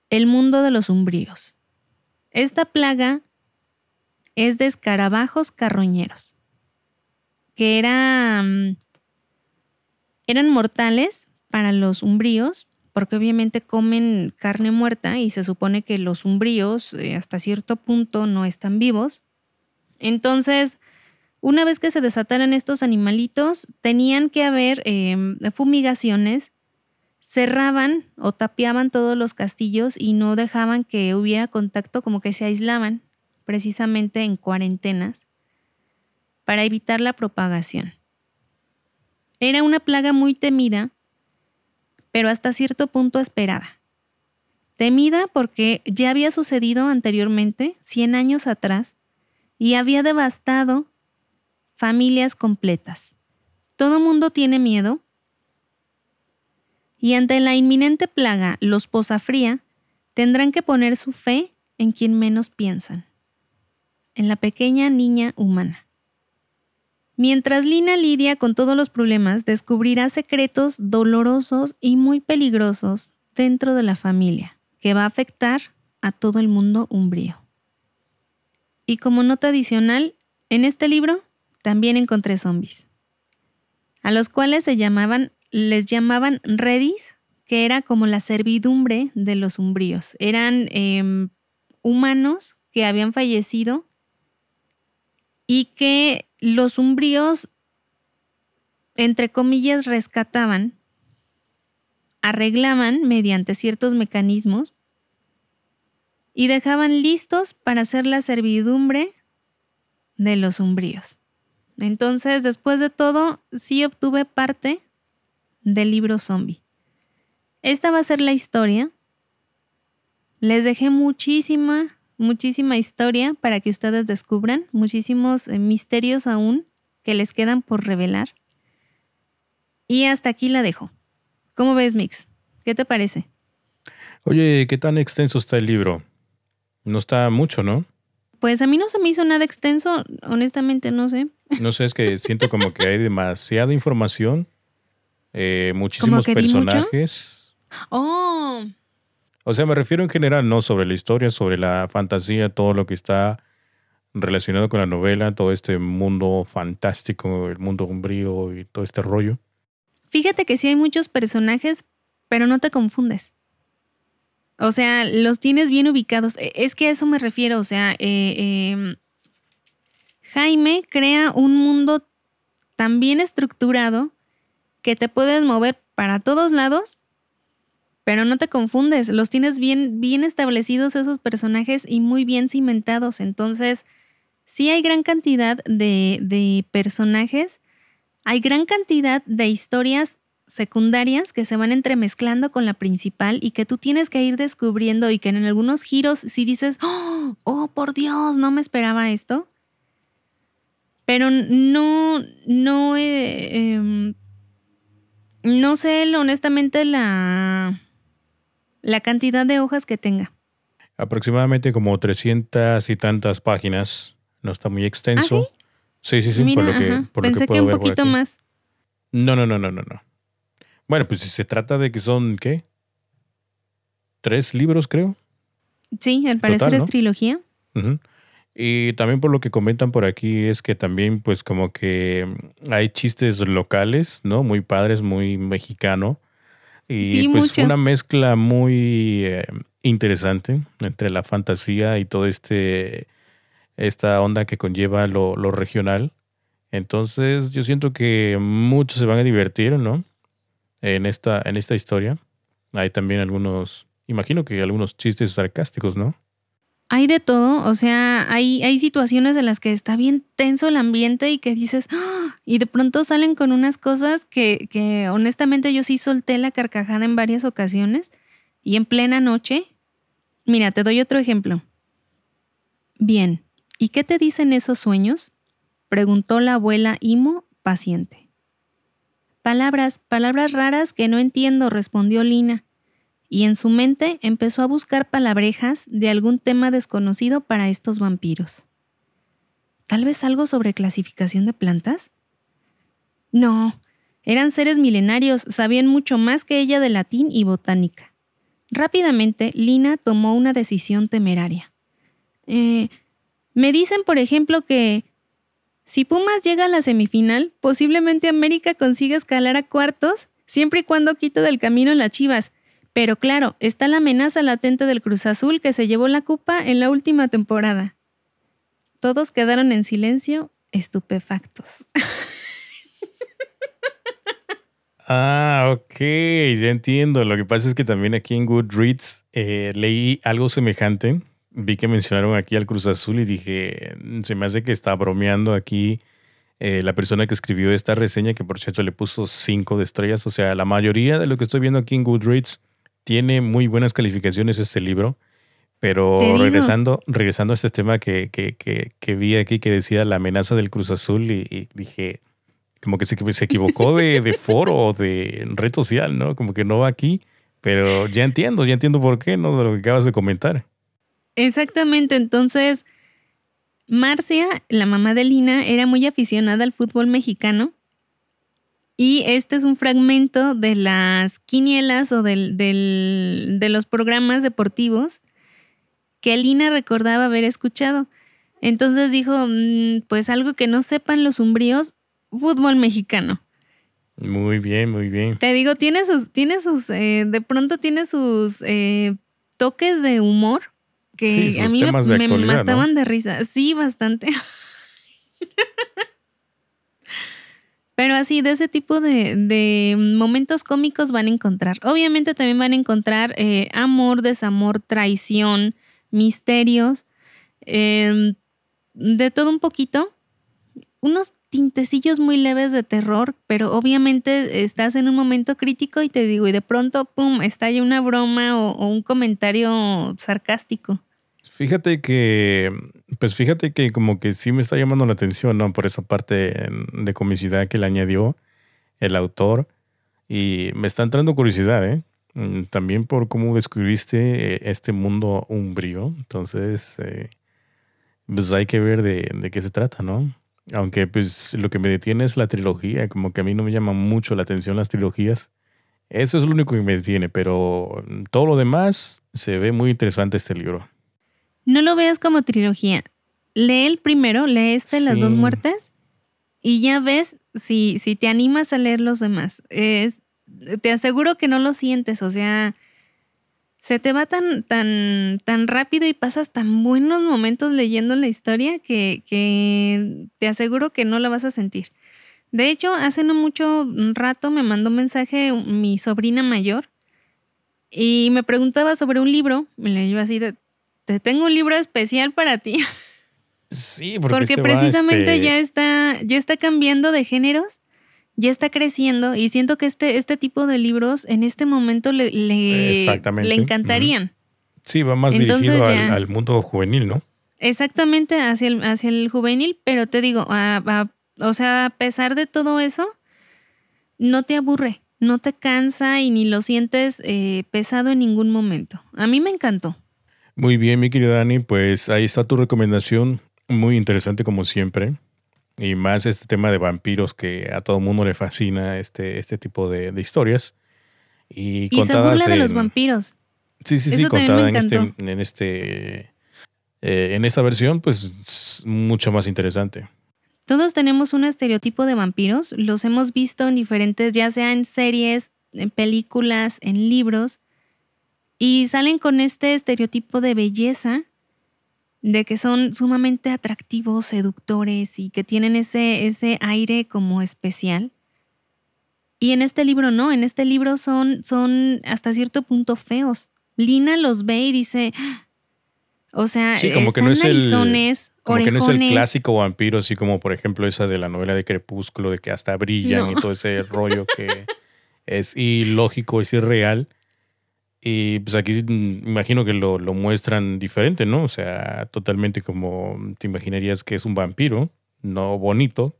el mundo de los umbríos. Esta plaga es de escarabajos carroñeros, que eran, eran mortales para los umbríos, porque obviamente comen carne muerta y se supone que los umbríos eh, hasta cierto punto no están vivos. Entonces, una vez que se desataran estos animalitos, tenían que haber em, fumigaciones, cerraban o tapiaban todos los castillos y no dejaban que hubiera contacto, como que se aislaban precisamente en cuarentenas para evitar la propagación. Era una plaga muy temida, pero hasta cierto punto esperada. Temida porque ya había sucedido anteriormente, 100 años atrás, y había devastado familias completas. Todo mundo tiene miedo y ante la inminente plaga, los posafría tendrán que poner su fe en quien menos piensan, en la pequeña niña humana. Mientras Lina lidia con todos los problemas, descubrirá secretos dolorosos y muy peligrosos dentro de la familia, que va a afectar a todo el mundo umbrío. Y como nota adicional, en este libro también encontré zombies, a los cuales se llamaban, les llamaban redis, que era como la servidumbre de los umbríos. Eran em, humanos que habían fallecido y que los umbríos, entre comillas, rescataban, arreglaban mediante ciertos mecanismos y dejaban listos para hacer la servidumbre de los umbríos. Entonces, después de todo, sí obtuve parte del libro zombie. Esta va a ser la historia. Les dejé muchísima, muchísima historia para que ustedes descubran, muchísimos eh, misterios aún que les quedan por revelar. Y hasta aquí la dejo. ¿Cómo ves, Mix? ¿Qué te parece? Oye, ¿qué tan extenso está el libro? No está mucho, ¿no? Pues a mí no se me hizo nada extenso, honestamente no sé. No sé, es que siento como que hay demasiada información, eh, muchísimos personajes. Oh. O sea, me refiero en general, no sobre la historia, sobre la fantasía, todo lo que está relacionado con la novela, todo este mundo fantástico, el mundo umbrío y todo este rollo. Fíjate que sí hay muchos personajes, pero no te confundes. O sea, los tienes bien ubicados. E, es que a eso me refiero. O sea, eh, em, Jaime crea un mundo tan bien estructurado que te puedes mover para todos lados, pero no te confundes. Los tienes bien, bien establecidos esos personajes y muy bien cimentados. Entonces, sí hay gran cantidad de, de personajes, hay gran cantidad de historias secundarias que se van entremezclando con la principal y que tú tienes que ir descubriendo y que en algunos giros si dices, oh, oh, por Dios, no me esperaba esto. Pero no, no, eh, em, no sé honestamente la, la cantidad de hojas que tenga. Aproximadamente como 300 y tantas páginas. No está muy extenso. ¿Ah, sí? Sí, sí, sí. por lo que, Pensé que, un poquito más. No, no, no, no, no, no. Bueno, pues si se trata de que son, ¿qué? Tres libros, creo. Sí, al parecer es trilogía. Y también por lo que comentan por aquí es que también pues como que hay chistes locales, ¿no? Muy padres, muy mexicano. Y pues una mezcla muy eh, interesante entre la fantasía y todo este esta onda que conlleva lo, lo regional. Entonces yo siento que muchos se van a divertir, ¿no? en esta, en esta historia. Hay también algunos, imagino que algunos chistes sarcásticos, ¿no? Hay de todo, o sea, hay, hay situaciones en las que está bien tenso el ambiente y que dices, ¡Ah! y de pronto salen con unas cosas que, que honestamente yo sí solté la carcajada en varias ocasiones y en plena noche. Mira, te doy otro ejemplo. Bien, ¿y qué te dicen esos sueños? preguntó la abuela Imo, paciente. Palabras, palabras raras que no entiendo, respondió Lina, y en su mente empezó a buscar palabrejas de algún tema desconocido para estos vampiros. ¿Tal vez algo sobre clasificación de plantas? No, eran seres milenarios, sabían mucho más que ella de latín y botánica. Rápidamente, Lina tomó una decisión temeraria. Eh, me dicen, por ejemplo, que si Pumas llega a la semifinal, posiblemente América consiga escalar a cuartos, siempre y cuando quite del camino las Chivas. Pero claro, está la amenaza latente del Cruz Azul que se llevó la copa en la última temporada. Todos quedaron en silencio, estupefactos. Ah, ok, ya entiendo. Lo que pasa es que también aquí en Goodreads eh, leí algo semejante vi que mencionaron aquí al Cruz Azul y dije, se me hace que está bromeando aquí eh, la persona que escribió esta reseña, que por cierto le puso cinco de estrellas. O sea, la mayoría de lo que estoy viendo aquí en Goodreads tiene muy buenas calificaciones este libro. Pero regresando, regresando a este tema que, que, que, vi aquí que decía la amenaza del Cruz Azul y, dije, como que se, se equivocó de, de foro o de red social, ¿no? Como que no va aquí. Pero ya entiendo, ya entiendo por qué, ¿no? De lo que acabas de comentar. Exactamente, entonces Marcia, la mamá de Lina, era muy aficionada al fútbol mexicano y este es un fragmento de las quinielas o del, de los programas deportivos que Lina recordaba haber escuchado. Entonces dijo, mm, pues algo que no sepan los umbríos, fútbol mexicano. Muy bien, muy bien. Te digo, tiene sus, tiene sus, eh, de pronto tiene sus eh, toques de humor que a mí me, mataban de risa. Sí, bastante. Pero así, de ese tipo de, momentos cómicos van a encontrar. Obviamente también van a encontrar eh, amor, desamor, traición, misterios, em, de todo un poquito. Unos tintecillos muy leves de terror, pero obviamente estás en un momento crítico y te digo, y de pronto, ¡pum!, estalla una broma o un comentario sarcástico. Fíjate que, pues fíjate que como que sí me está llamando la atención, ¿no? Por esa parte de comicidad que le añadió el autor. Y me está entrando curiosidad, ¿eh? Mm, también por cómo descubriste eh, este mundo umbrío. Entonces, eh, pues hay que ver de, de, qué se trata, ¿no? Aunque pues lo que me detiene es la trilogía, como que a mí no me llama mucho la atención las trilogías. Eso es lo único que me detiene, pero todo lo demás se ve muy interesante este libro. No lo veas como trilogía. Lee el primero, lee este, Las dos muertes, y ya ves si, si te animas a leer los demás. Es, te aseguro que no lo sientes, o sea, se te va tan, tan, tan rápido y pasas tan buenos momentos leyendo la historia que, que te aseguro que no la vas a sentir. De hecho, hace no mucho rato me mandó un mensaje mi sobrina mayor y me preguntaba sobre un libro. Me le iba así de, te tengo un libro especial para ti. Sí, porque, porque este precisamente este ya está, ya está cambiando de géneros, ya está creciendo y siento que este, este tipo de libros en este momento le, le, le encantarían. Sí, va más dirigido al, mundo juvenil, ¿no? Exactamente, hacia el, hacia el juvenil, pero te digo, o sea, a pesar de todo eso, no te aburre, no te cansa y ni lo sientes eh, pesado en ningún momento. A mí me encantó. Muy bien, mi querida Dani, pues ahí está tu recomendación, muy interesante como siempre. Y más este tema de vampiros que a todo mundo le fascina este, este tipo de, historias. Y, y se burla de los vampiros. Sí, sí, sí, contada en este, en este eh, en esta versión, pues mucho más interesante. Todos tenemos un estereotipo de vampiros, los hemos visto en diferentes, ya sea en series, en películas, en libros, y salen con este estereotipo de belleza, de que son sumamente atractivos, seductores y que tienen ese, ese aire como especial. Y en este libro no, en este libro son, son hasta cierto punto feos. Lina los ve y dice, o sea, como que no es el, como que no es el clásico vampiro, así como por ejemplo esa de la novela de Crepúsculo, de que hasta brillan y todo ese rollo que es ilógico, es irreal. Y pues aquí imagino que lo, muestran diferente, ¿no? O sea, totalmente como te imaginarías que es un vampiro, no bonito.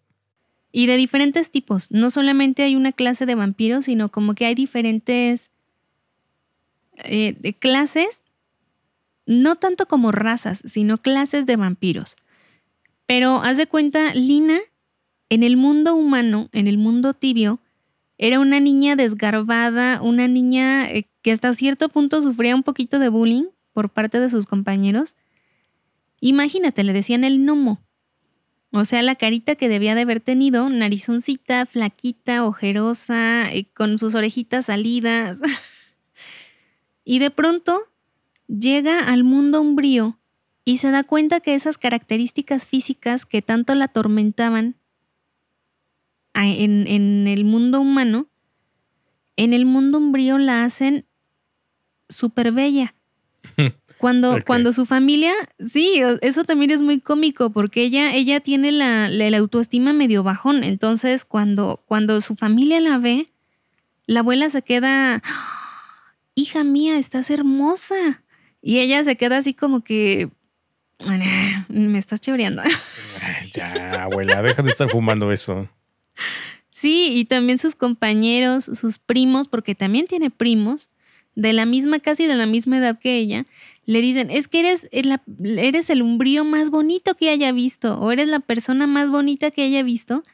Y de diferentes tipos. No solamente hay una clase de vampiros, sino como que hay diferentes eh, clases, no tanto como razas, sino clases de vampiros. Pero haz de cuenta, Lina, en el mundo humano, en el mundo tibio, era una niña desgarbada, una niña eh, que hasta cierto punto sufría un poquito de bullying por parte de sus compañeros. Imagínate, le decían el gnomo. O sea, la carita que debía de haber tenido, narizoncita, flaquita, ojerosa, eh, con sus orejitas salidas. y de pronto llega al mundo umbrío y se da cuenta que esas características físicas que tanto la atormentaban en, el mundo humano, en el mundo umbrío la hacen súper bella. Cuando, cuando su familia, sí, eso también es muy cómico porque ella, ella tiene la, la, autoestima medio bajón. Entonces, cuando, cuando su familia la ve, la abuela se queda, hija mía, estás hermosa. Y ella se queda así como que, me estás choreando. Ya, abuela, deja de estar fumando eso. Sí, y también sus compañeros, sus primos, porque también tiene primos, de la misma, casi de la misma edad que ella, le dicen, es que eres el, eres el umbrío más bonito que haya visto, o eres la persona más bonita que haya visto,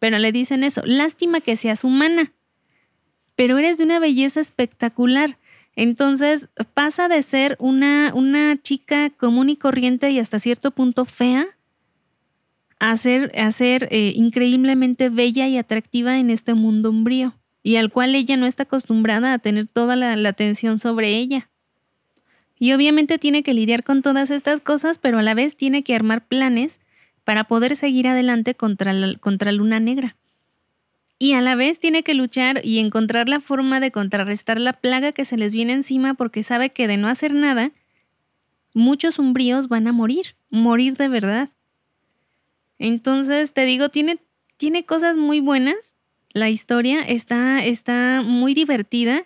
pero le dicen eso, lástima que seas humana, pero eres de una belleza espectacular. Entonces pasa de ser una, una chica común y corriente y hasta cierto punto fea a ser, eh, increíblemente bella y atractiva en este mundo umbrío, y al cual ella no está acostumbrada a tener toda la, atención sobre ella. Y obviamente tiene que lidiar con todas estas cosas, pero a la vez tiene que armar planes para poder seguir adelante contra, la, contra Luna Negra. Y a la vez tiene que luchar y encontrar la forma de contrarrestar la plaga que se les viene encima porque sabe que de no hacer nada, muchos umbríos van a morir, morir de verdad. Entonces, te digo, tiene, tiene cosas muy buenas. La historia está, está muy divertida.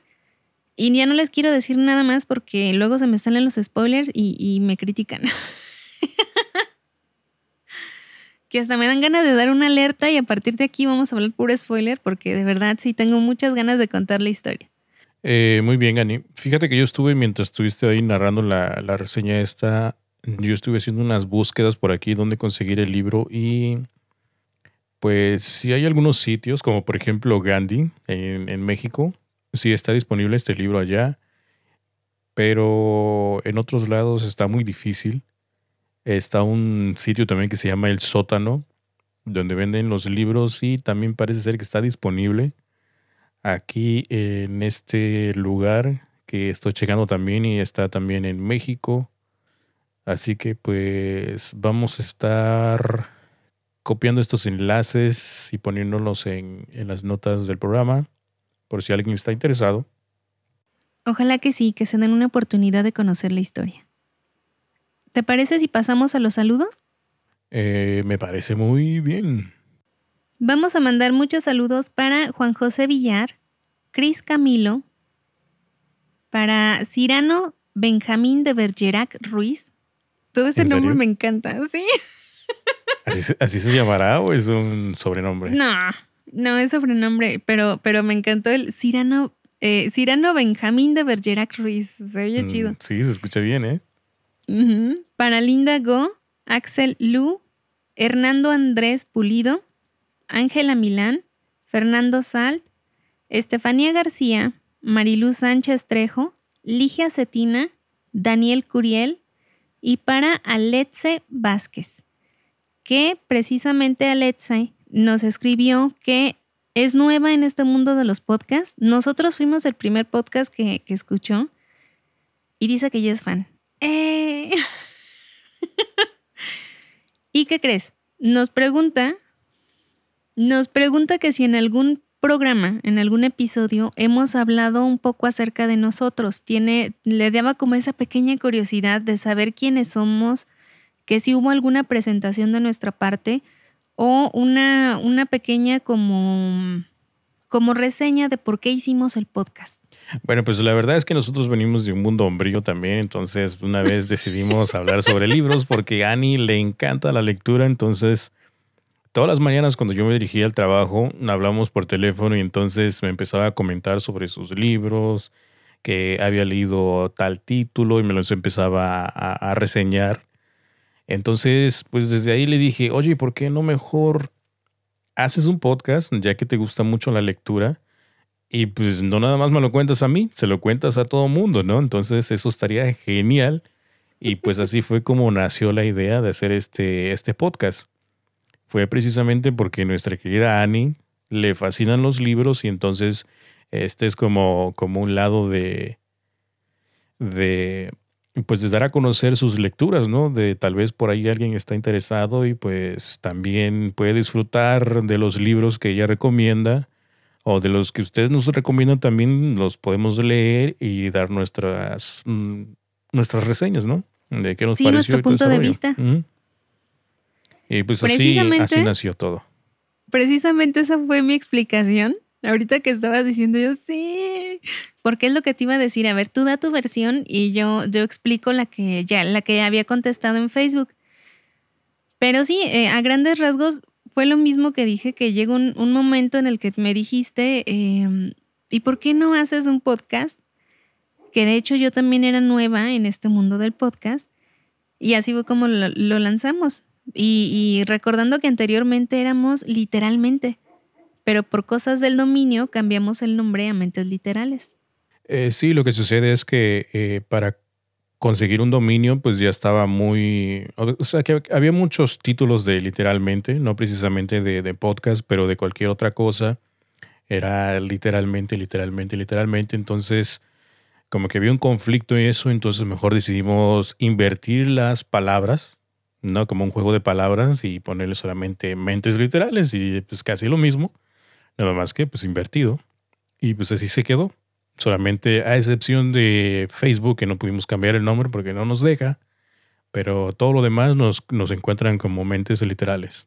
Y ya no les quiero decir nada más porque luego se me salen los spoilers y, me critican. que hasta me dan ganas de dar una alerta y a partir de aquí vamos a hablar puro spoiler porque de verdad sí tengo muchas ganas de contar la historia. Eh, muy bien, Gani. Fíjate que yo estuve mientras estuviste ahí narrando la, la reseña esta, yo estuve haciendo unas búsquedas por aquí donde conseguir el libro y pues si hay algunos sitios como por ejemplo Gandhi en, México Sí, está disponible este libro allá, pero en otros lados está muy difícil. Está un sitio también que se llama El Sótano, donde venden los libros y también parece ser que está disponible aquí en este lugar que estoy checando también y está también en México. Así que pues vamos a estar copiando estos enlaces y poniéndolos en, en las notas del programa por si alguien está interesado. Ojalá que sí, que se den una oportunidad de conocer la historia. ¿Te parece si pasamos a los saludos? Eh, me parece muy bien. Vamos a mandar muchos saludos para Juan José Villar, Cris Camilo, para Cirano Benjamín de Bergerac Ruiz. Todo ese nombre me encanta, ¿sí? ¿Así, se llamará o es un sobrenombre? No, no es sobrenombre, pero, pero me encantó el Cirano, eh, Cirano Benjamín de Bergerac Ruiz. Se oye mm, chido. Sí, se escucha bien, ¿eh? Para Linda Go, Axel Lu, Hernando Andrés Pulido, Ángela Milán, Fernando Salt, Estefanía García, Mariluz Sánchez Trejo, Ligia Cetina, Daniel Curiel y para Aletze Vázquez, que precisamente Aletze nos escribió que es nueva en este mundo de los podcasts. Nosotros fuimos el primer podcast que, que escuchó y dice que ella es fan. ¡Eh! ¿Y qué crees? Nos pregunta, nos pregunta que si en algún programa, en algún episodio, hemos hablado un poco acerca de nosotros. Tiene, le daba como esa pequeña curiosidad de saber quiénes somos, que si hubo alguna presentación de nuestra parte o una, una pequeña como, como reseña de por qué hicimos el podcast. Bueno, pues la verdad es que nosotros venimos de un mundo hombrío también, entonces una vez decidimos hablar sobre libros porque a Annie le encanta la lectura, entonces todas las mañanas cuando yo me dirigía al trabajo hablamos por teléfono y entonces me empezaba a comentar sobre sus libros, que había leído tal título y me los empezaba a, a reseñar. Entonces, pues desde ahí le dije, oye, ¿por qué no mejor haces un podcast, ya que te gusta mucho la lectura? Y pues no nada más me lo cuentas a mí, se lo cuentas a todo mundo, ¿no? Entonces eso estaría genial. Y pues así fue como nació la idea de hacer este, este podcast. Fue precisamente porque nuestra querida Annie le fascinan los libros y entonces este es como, como un lado de, de, pues dar a conocer sus lecturas, ¿no? De tal vez por ahí alguien está interesado y pues también puede disfrutar de los libros que ella recomienda o de los que ustedes nos recomiendan también los podemos leer y dar nuestras mm, nuestras reseñas, ¿no? De qué nos sí, nuestro punto de vista. Y pues así, así nació todo. Precisamente esa fue mi explicación. Ahorita que estaba diciendo yo, sí, porque es lo que te iba a decir. A ver, tú da tu versión y yo, yo explico la que ya, la que había contestado en Facebook. Pero sí, eh, a grandes rasgos, fue lo mismo que dije, que llegó un, momento en el que me dijiste, em, ¿y por qué no haces un podcast? Que de hecho yo también era nueva en este mundo del podcast y así fue como lo, lanzamos. Y, recordando que anteriormente éramos literalmente, pero por cosas del dominio cambiamos el nombre a mentes literales. Eh, sí, lo que sucede es que eh, para conseguir un dominio, pues ya estaba muy. O sea, que había muchos títulos de literalmente, no precisamente de, podcast, pero de cualquier otra cosa. Era literalmente, literalmente, literalmente. Entonces, como que había un conflicto en eso, entonces mejor decidimos invertir las palabras, ¿no? Como un juego de palabras y ponerle solamente mentes literales y pues casi lo mismo, nada más que pues invertido. Y pues así se quedó. Solamente a excepción de Facebook, que no pudimos cambiar el nombre porque no nos deja, pero todo lo demás nos, nos encuentran como mentes literales.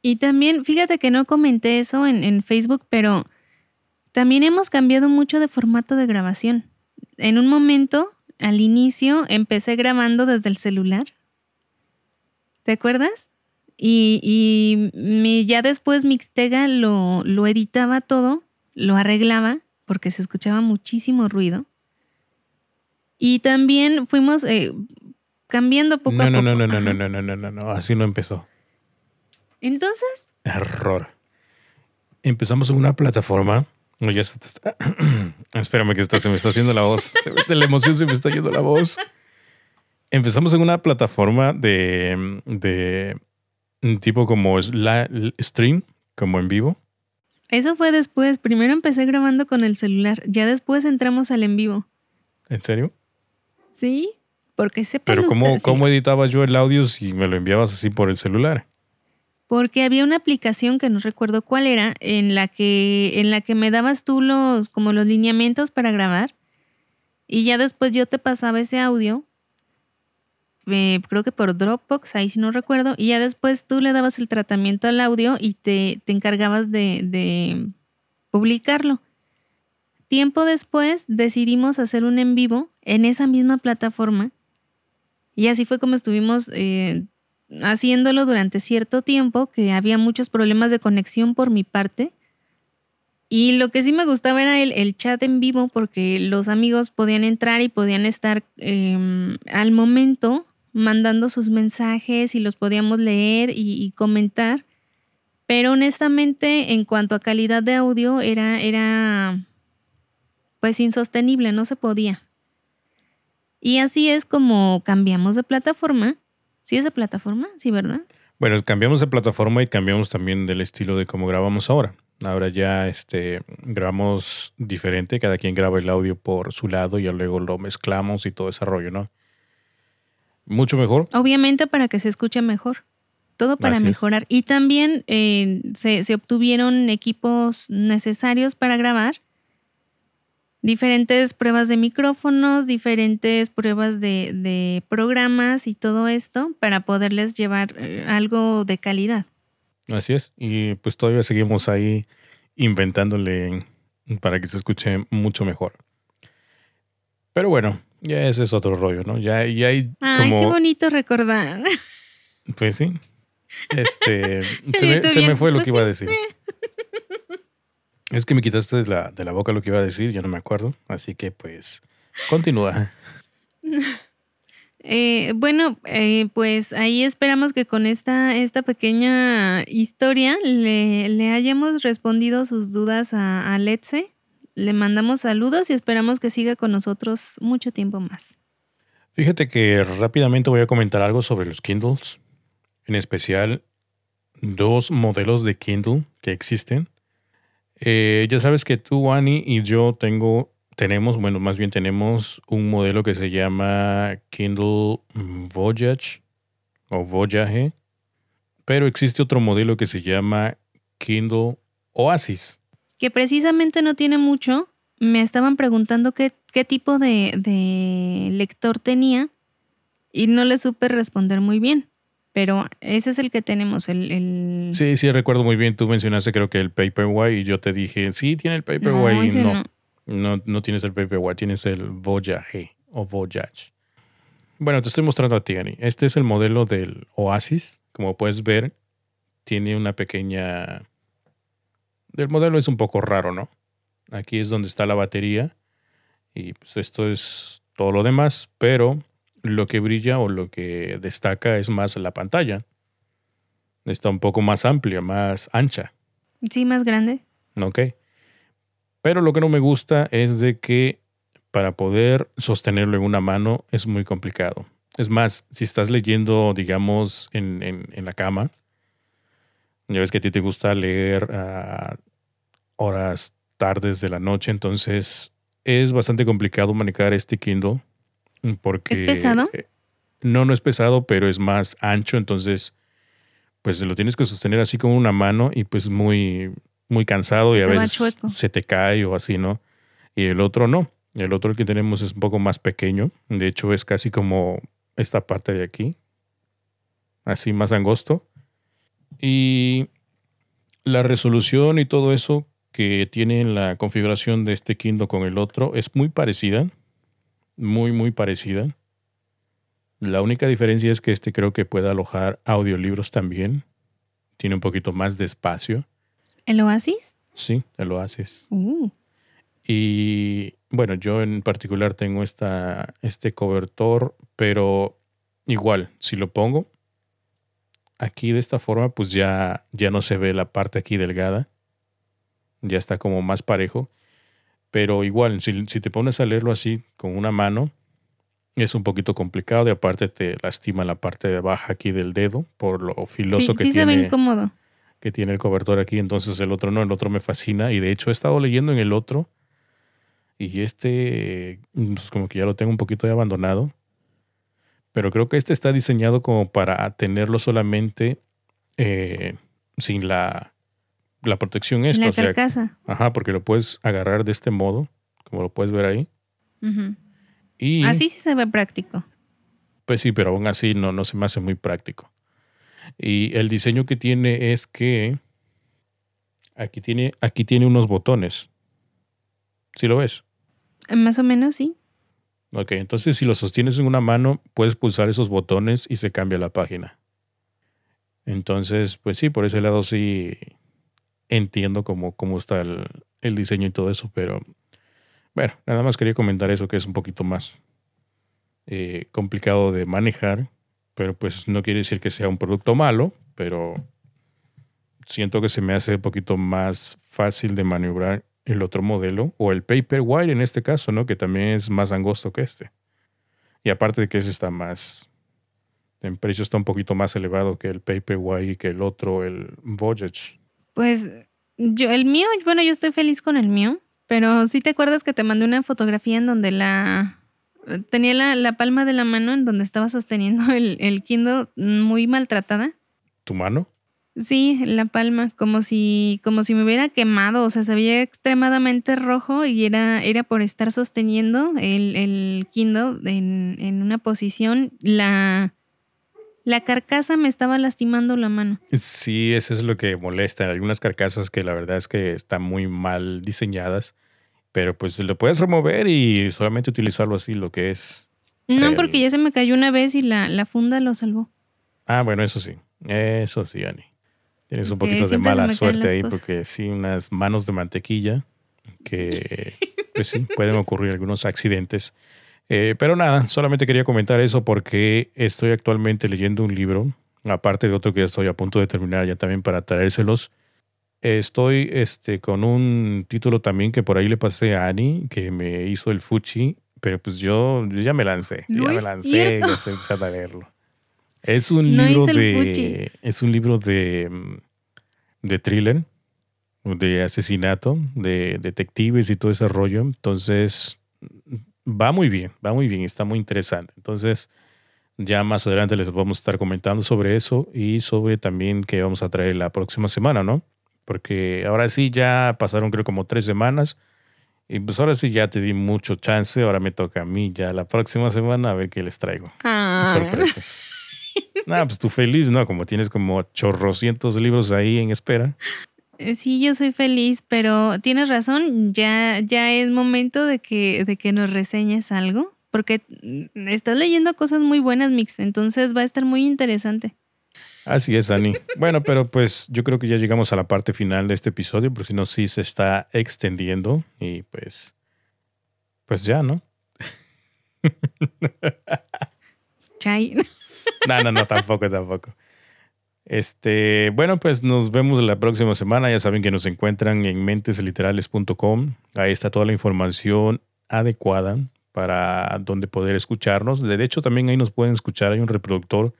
Y también, fíjate que no comenté eso en, en Facebook, pero también hemos cambiado mucho de formato de grabación. En un momento, al inicio, empecé grabando desde el celular. ¿Te acuerdas? Y, y ya después Mixtega lo, lo editaba todo, lo arreglaba porque se escuchaba muchísimo ruido. Y también fuimos eh, cambiando poco a poco. No, no, no, no, no, no, no, no, no, no, así no empezó. Entonces. Error. Empezamos en una plataforma No, ya se te está. Espérame que está, se me está haciendo la voz. De la emoción se me está yendo la voz. Empezamos en una plataforma de, de tipo como la, stream, como en vivo. Eso fue después. Primero empecé grabando con el celular. Ya después entramos al en vivo. ¿En serio? Sí, porque se Pero ¿cómo, ¿cómo editaba yo el audio si me lo enviabas así por el celular? Porque había una aplicación que no recuerdo cuál era, en la que, en la que me dabas tú los, como los lineamientos para grabar. Y ya después yo te pasaba ese audio eh, creo que por Dropbox, ahí si no recuerdo, y ya después tú le dabas el tratamiento al audio y te, encargabas de, de, publicarlo. Tiempo después decidimos hacer un en vivo en esa misma plataforma y así fue como estuvimos eh, haciéndolo durante cierto tiempo, que había muchos problemas de conexión por mi parte. Y lo que sí me gustaba era el, chat en vivo porque los amigos podían entrar y podían estar em, al momento mandando sus mensajes y los podíamos leer y, comentar. Pero honestamente, en cuanto a calidad de audio, era, era pues insostenible, no se podía. Y así es como cambiamos de plataforma. ¿Sí es de plataforma? Sí, ¿verdad? Bueno, cambiamos de plataforma y cambiamos también del estilo de cómo grabamos ahora. Ahora ya este, grabamos diferente, cada quien graba el audio por su lado y luego lo mezclamos y todo ese rollo, ¿no? Mucho mejor. Obviamente para que se escuche mejor. Todo para mejorar. Y también eh, se, obtuvieron equipos necesarios para grabar. Diferentes pruebas de micrófonos, diferentes pruebas de, programas y todo esto para poderles llevar eh, algo de calidad. Así es. Y pues todavía seguimos ahí inventándole para que se escuche mucho mejor. Pero bueno, ya ese es otro rollo, ¿no? Ya, ya hay Ay, qué bonito recordar. Pues sí. Este, se, me, fue lo que iba a decir. Es que me quitaste de la, de la boca lo que iba a decir, ya no me acuerdo. Así que pues, continúa. Eh, bueno, eh, pues ahí esperamos que con esta, esta pequeña historia le, le hayamos respondido sus dudas a, a Letze le mandamos saludos y esperamos que siga con nosotros mucho tiempo más. Fíjate que rápidamente voy a comentar algo sobre los Kindles, en especial dos modelos de Kindle que existen. Eh, ya sabes que tú, Annie, y yo tengo, tenemos, bueno, más bien tenemos un modelo que se llama Kindle Voyage o Voyage, pero existe otro modelo que se llama Kindle Oasis que precisamente no tiene mucho, me estaban preguntando qué, qué tipo de, lector tenía y no le supe responder muy bien. Pero ese es el que tenemos, el, Sí, sí, recuerdo muy bien. Tú mencionaste creo que el Paperwhite y yo te dije, sí, tiene el Paperwhite no, no, no, no. tienes el Paperwhite, tienes el Voyage o Voyage. Bueno, te estoy mostrando a ti, Annie. Este es el modelo del Oasis. Como puedes ver, tiene una pequeña el modelo es un poco raro, ¿no? Aquí es donde está la batería y pues esto es todo lo demás, pero lo que brilla o lo que destaca es más la pantalla. Está un poco más amplia, más ancha. Sí, más grande. Ok. Pero lo que no me gusta es de que para poder sostenerlo en una mano es muy complicado. Es más, si estás leyendo, digamos, en, en la cama, ya ves que a ti te gusta leer a horas tardes de la noche, entonces es bastante complicado manejar este Kindle porque... ¿Es pesado? Eh, no, no es pesado, pero es más ancho, entonces pues lo tienes que sostener así con una mano y pues muy, muy cansado y a veces se te cae o así, ¿no? Y el otro no. El otro el que tenemos es un poco más pequeño. De hecho, es casi como esta parte de aquí. Así más angosto. Y la resolución y todo eso que tiene la configuración de este Kindle con el otro es muy parecida. Muy, muy parecida. La única diferencia es que este creo que puede alojar audiolibros también. Tiene un poquito más de espacio. ¿El Oasis? Sí, el Oasis. Uh. Y bueno, yo en particular tengo esta, este cobertor, pero igual, si lo pongo, aquí de esta forma, pues ya, ya no se ve la parte aquí delgada. ya está como más parejo. Pero igual, si, si te pones a leerlo así con una mano, es un poquito complicado y aparte te lastima la parte de baja aquí del dedo por lo filoso que sí tiene. se ve incómodo. Que tiene el cobertor aquí, entonces el otro no, el otro me fascina y de hecho he estado leyendo en el otro y este pues como que ya lo tengo un poquito de abandonado, pero creo que este está diseñado como para tenerlo solamente eh, sin la, la protección esta. Sin la o sea, carcasa. ajá, porque lo puedes agarrar de este modo, como lo puedes ver ahí. Y Así sí se ve práctico. Pues sí, pero aún así no, no se me hace muy práctico. Y el diseño que tiene es que aquí tiene, aquí tiene unos botones. ¿Sí lo ves? Eh, Más o menos, sí. Ok, entonces si lo sostienes en una mano, puedes pulsar esos botones y se cambia la página. Entonces, pues sí, por ese lado sí entiendo cómo, cómo está el, diseño y todo eso, pero bueno, nada más quería comentar eso que es un poquito más eh, complicado de manejar, pero pues no quiere decir que sea un producto malo, pero siento que se me hace un poquito más fácil de maniobrar el otro modelo, o el Paperwhite en este caso, ¿no? Que también es más angosto que este. Y aparte de que ese está más, en precio está un poquito más elevado que el Paperwhite y que el otro, el Voyage. Pues yo, el mío, bueno, yo estoy feliz con el mío, pero sí te acuerdas que te mandé una fotografía en donde la tenía la, la palma de la mano en donde estaba sosteniendo el, el Kindle muy maltratada. ¿Tu mano? Sí, la palma, como si, como si me hubiera quemado, o sea, se veía extremadamente rojo y era, era por estar sosteniendo el, el Kindle en, en una posición. La, la carcasa me estaba lastimando la mano. Sí, eso es lo que molesta. Algunas carcasas que la verdad es que están muy mal diseñadas, pero pues lo puedes remover y solamente utilizarlo así, lo que es. No, El- porque ya se me cayó una vez y la, la funda lo salvó. Ah, bueno, eso sí. Eso sí, Ani. Tienes un poquito de mala suerte ahí cosas. porque sí, unas manos de mantequilla que, pues sí, pueden ocurrir algunos accidentes. Eh, pero nada, solamente quería comentar eso porque estoy actualmente leyendo un libro, aparte de otro que ya estoy a punto de terminar ya también para traérselos. Estoy este, con un título también que por ahí le pasé a Ani, que me hizo el Fuchi, pero pues yo, yo ya me lancé, No ya me lancé ya estoy empezando a leerlo. Es un No libro de Fuchi. es un libro de mm, de thriller, de asesinato, de detectives y todo ese rollo. Entonces va muy bien, va muy bien, está muy interesante. Entonces ya más adelante les vamos a estar comentando sobre eso y sobre también que vamos a traer la próxima semana, ¿no? Porque ahora sí ya pasaron creo como tres semanas y pues ahora sí ya te di mucho chance, ahora me toca a mí ya la próxima semana a ver qué les traigo. Ah, Sorpresas. Nada, pues tú feliz, ¿no? Como tienes como chorrocientos libros ahí en espera. Eh, Sí, yo soy feliz, pero tienes razón, ya, ya es momento de que, de que nos reseñes algo, porque mm, estás leyendo cosas muy buenas, Mix, entonces va a estar muy interesante. Así es, Dani. Bueno, pero pues yo creo que ya llegamos a la parte final de este episodio, porque si no, sí se está extendiendo y pues, pues ya, ¿no? Chay. No, no, no, tampoco, tampoco. Este, bueno, pues nos vemos la próxima semana. Ya saben que nos encuentran en mentesliterales.com. Ahí está toda la información adecuada para donde poder escucharnos. De hecho, también ahí nos pueden escuchar. Hay un reproductor.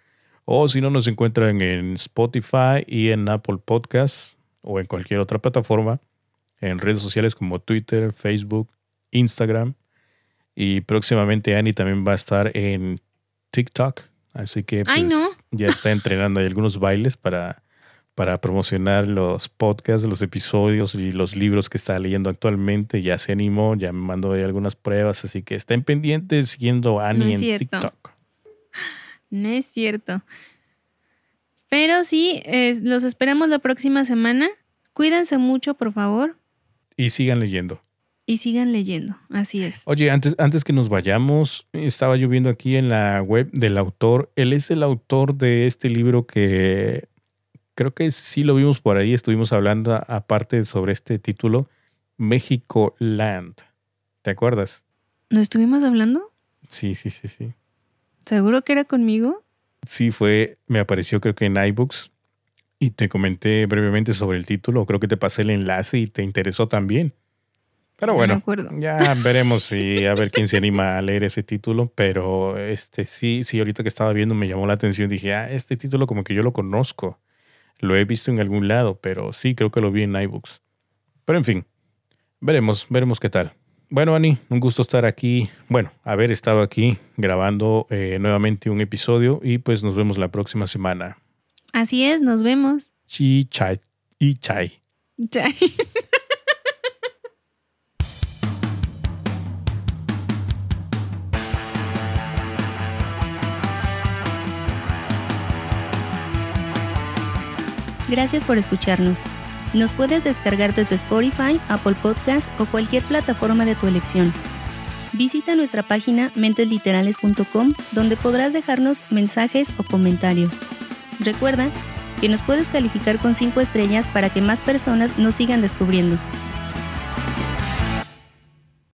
O si no, nos encuentran en Spotify y en Apple Podcasts o en cualquier otra plataforma. En redes sociales como Twitter, Facebook, Instagram. Y próximamente Annie también va a estar en TikTok. Así que Ay, pues, no. ya está entrenando ahí algunos bailes para, para promocionar los podcasts, los episodios y los libros que está leyendo actualmente. Ya se animó, ya me mandó ahí algunas pruebas, así que estén pendientes siguiendo a Annie No en cierto. TikTok. No es cierto. Pero sí, eh, los esperamos la próxima semana. Cuídense mucho, por favor, Y sigan leyendo. Y sigan leyendo. Así es. Oye, antes, antes que nos vayamos, estaba yo viendo aquí en la web del autor. Él es el autor de este libro que creo que sí lo vimos por ahí. Estuvimos hablando aparte sobre este título, México Land. ¿Te acuerdas? ¿No estuvimos hablando? Sí, sí, sí, sí. ¿Seguro que era conmigo? Sí, fue, me apareció creo que en iBooks Y te comenté brevemente sobre el título, creo que te pasé el enlace y te interesó también. Pero bueno, ya veremos si a ver quién se anima a leer ese título, pero este sí, sí, ahorita que estaba viendo me llamó la atención, dije, ah, este título como que yo lo conozco, lo he visto en algún lado, pero sí, creo que lo vi en iBooks. Pero en fin, veremos, veremos qué tal. Bueno, Ani, un gusto estar aquí, bueno, haber estado aquí grabando eh, nuevamente un episodio y pues nos vemos la próxima semana. Así es, nos vemos. Chi, chai y chai. Chai. Gracias por escucharnos. Nos puedes descargar desde Spotify, Apple Podcast o cualquier plataforma de tu elección. Visita nuestra página mentesliterales.com donde podrás dejarnos mensajes o comentarios. Recuerda que nos puedes calificar con 5 estrellas para que más personas nos sigan descubriendo.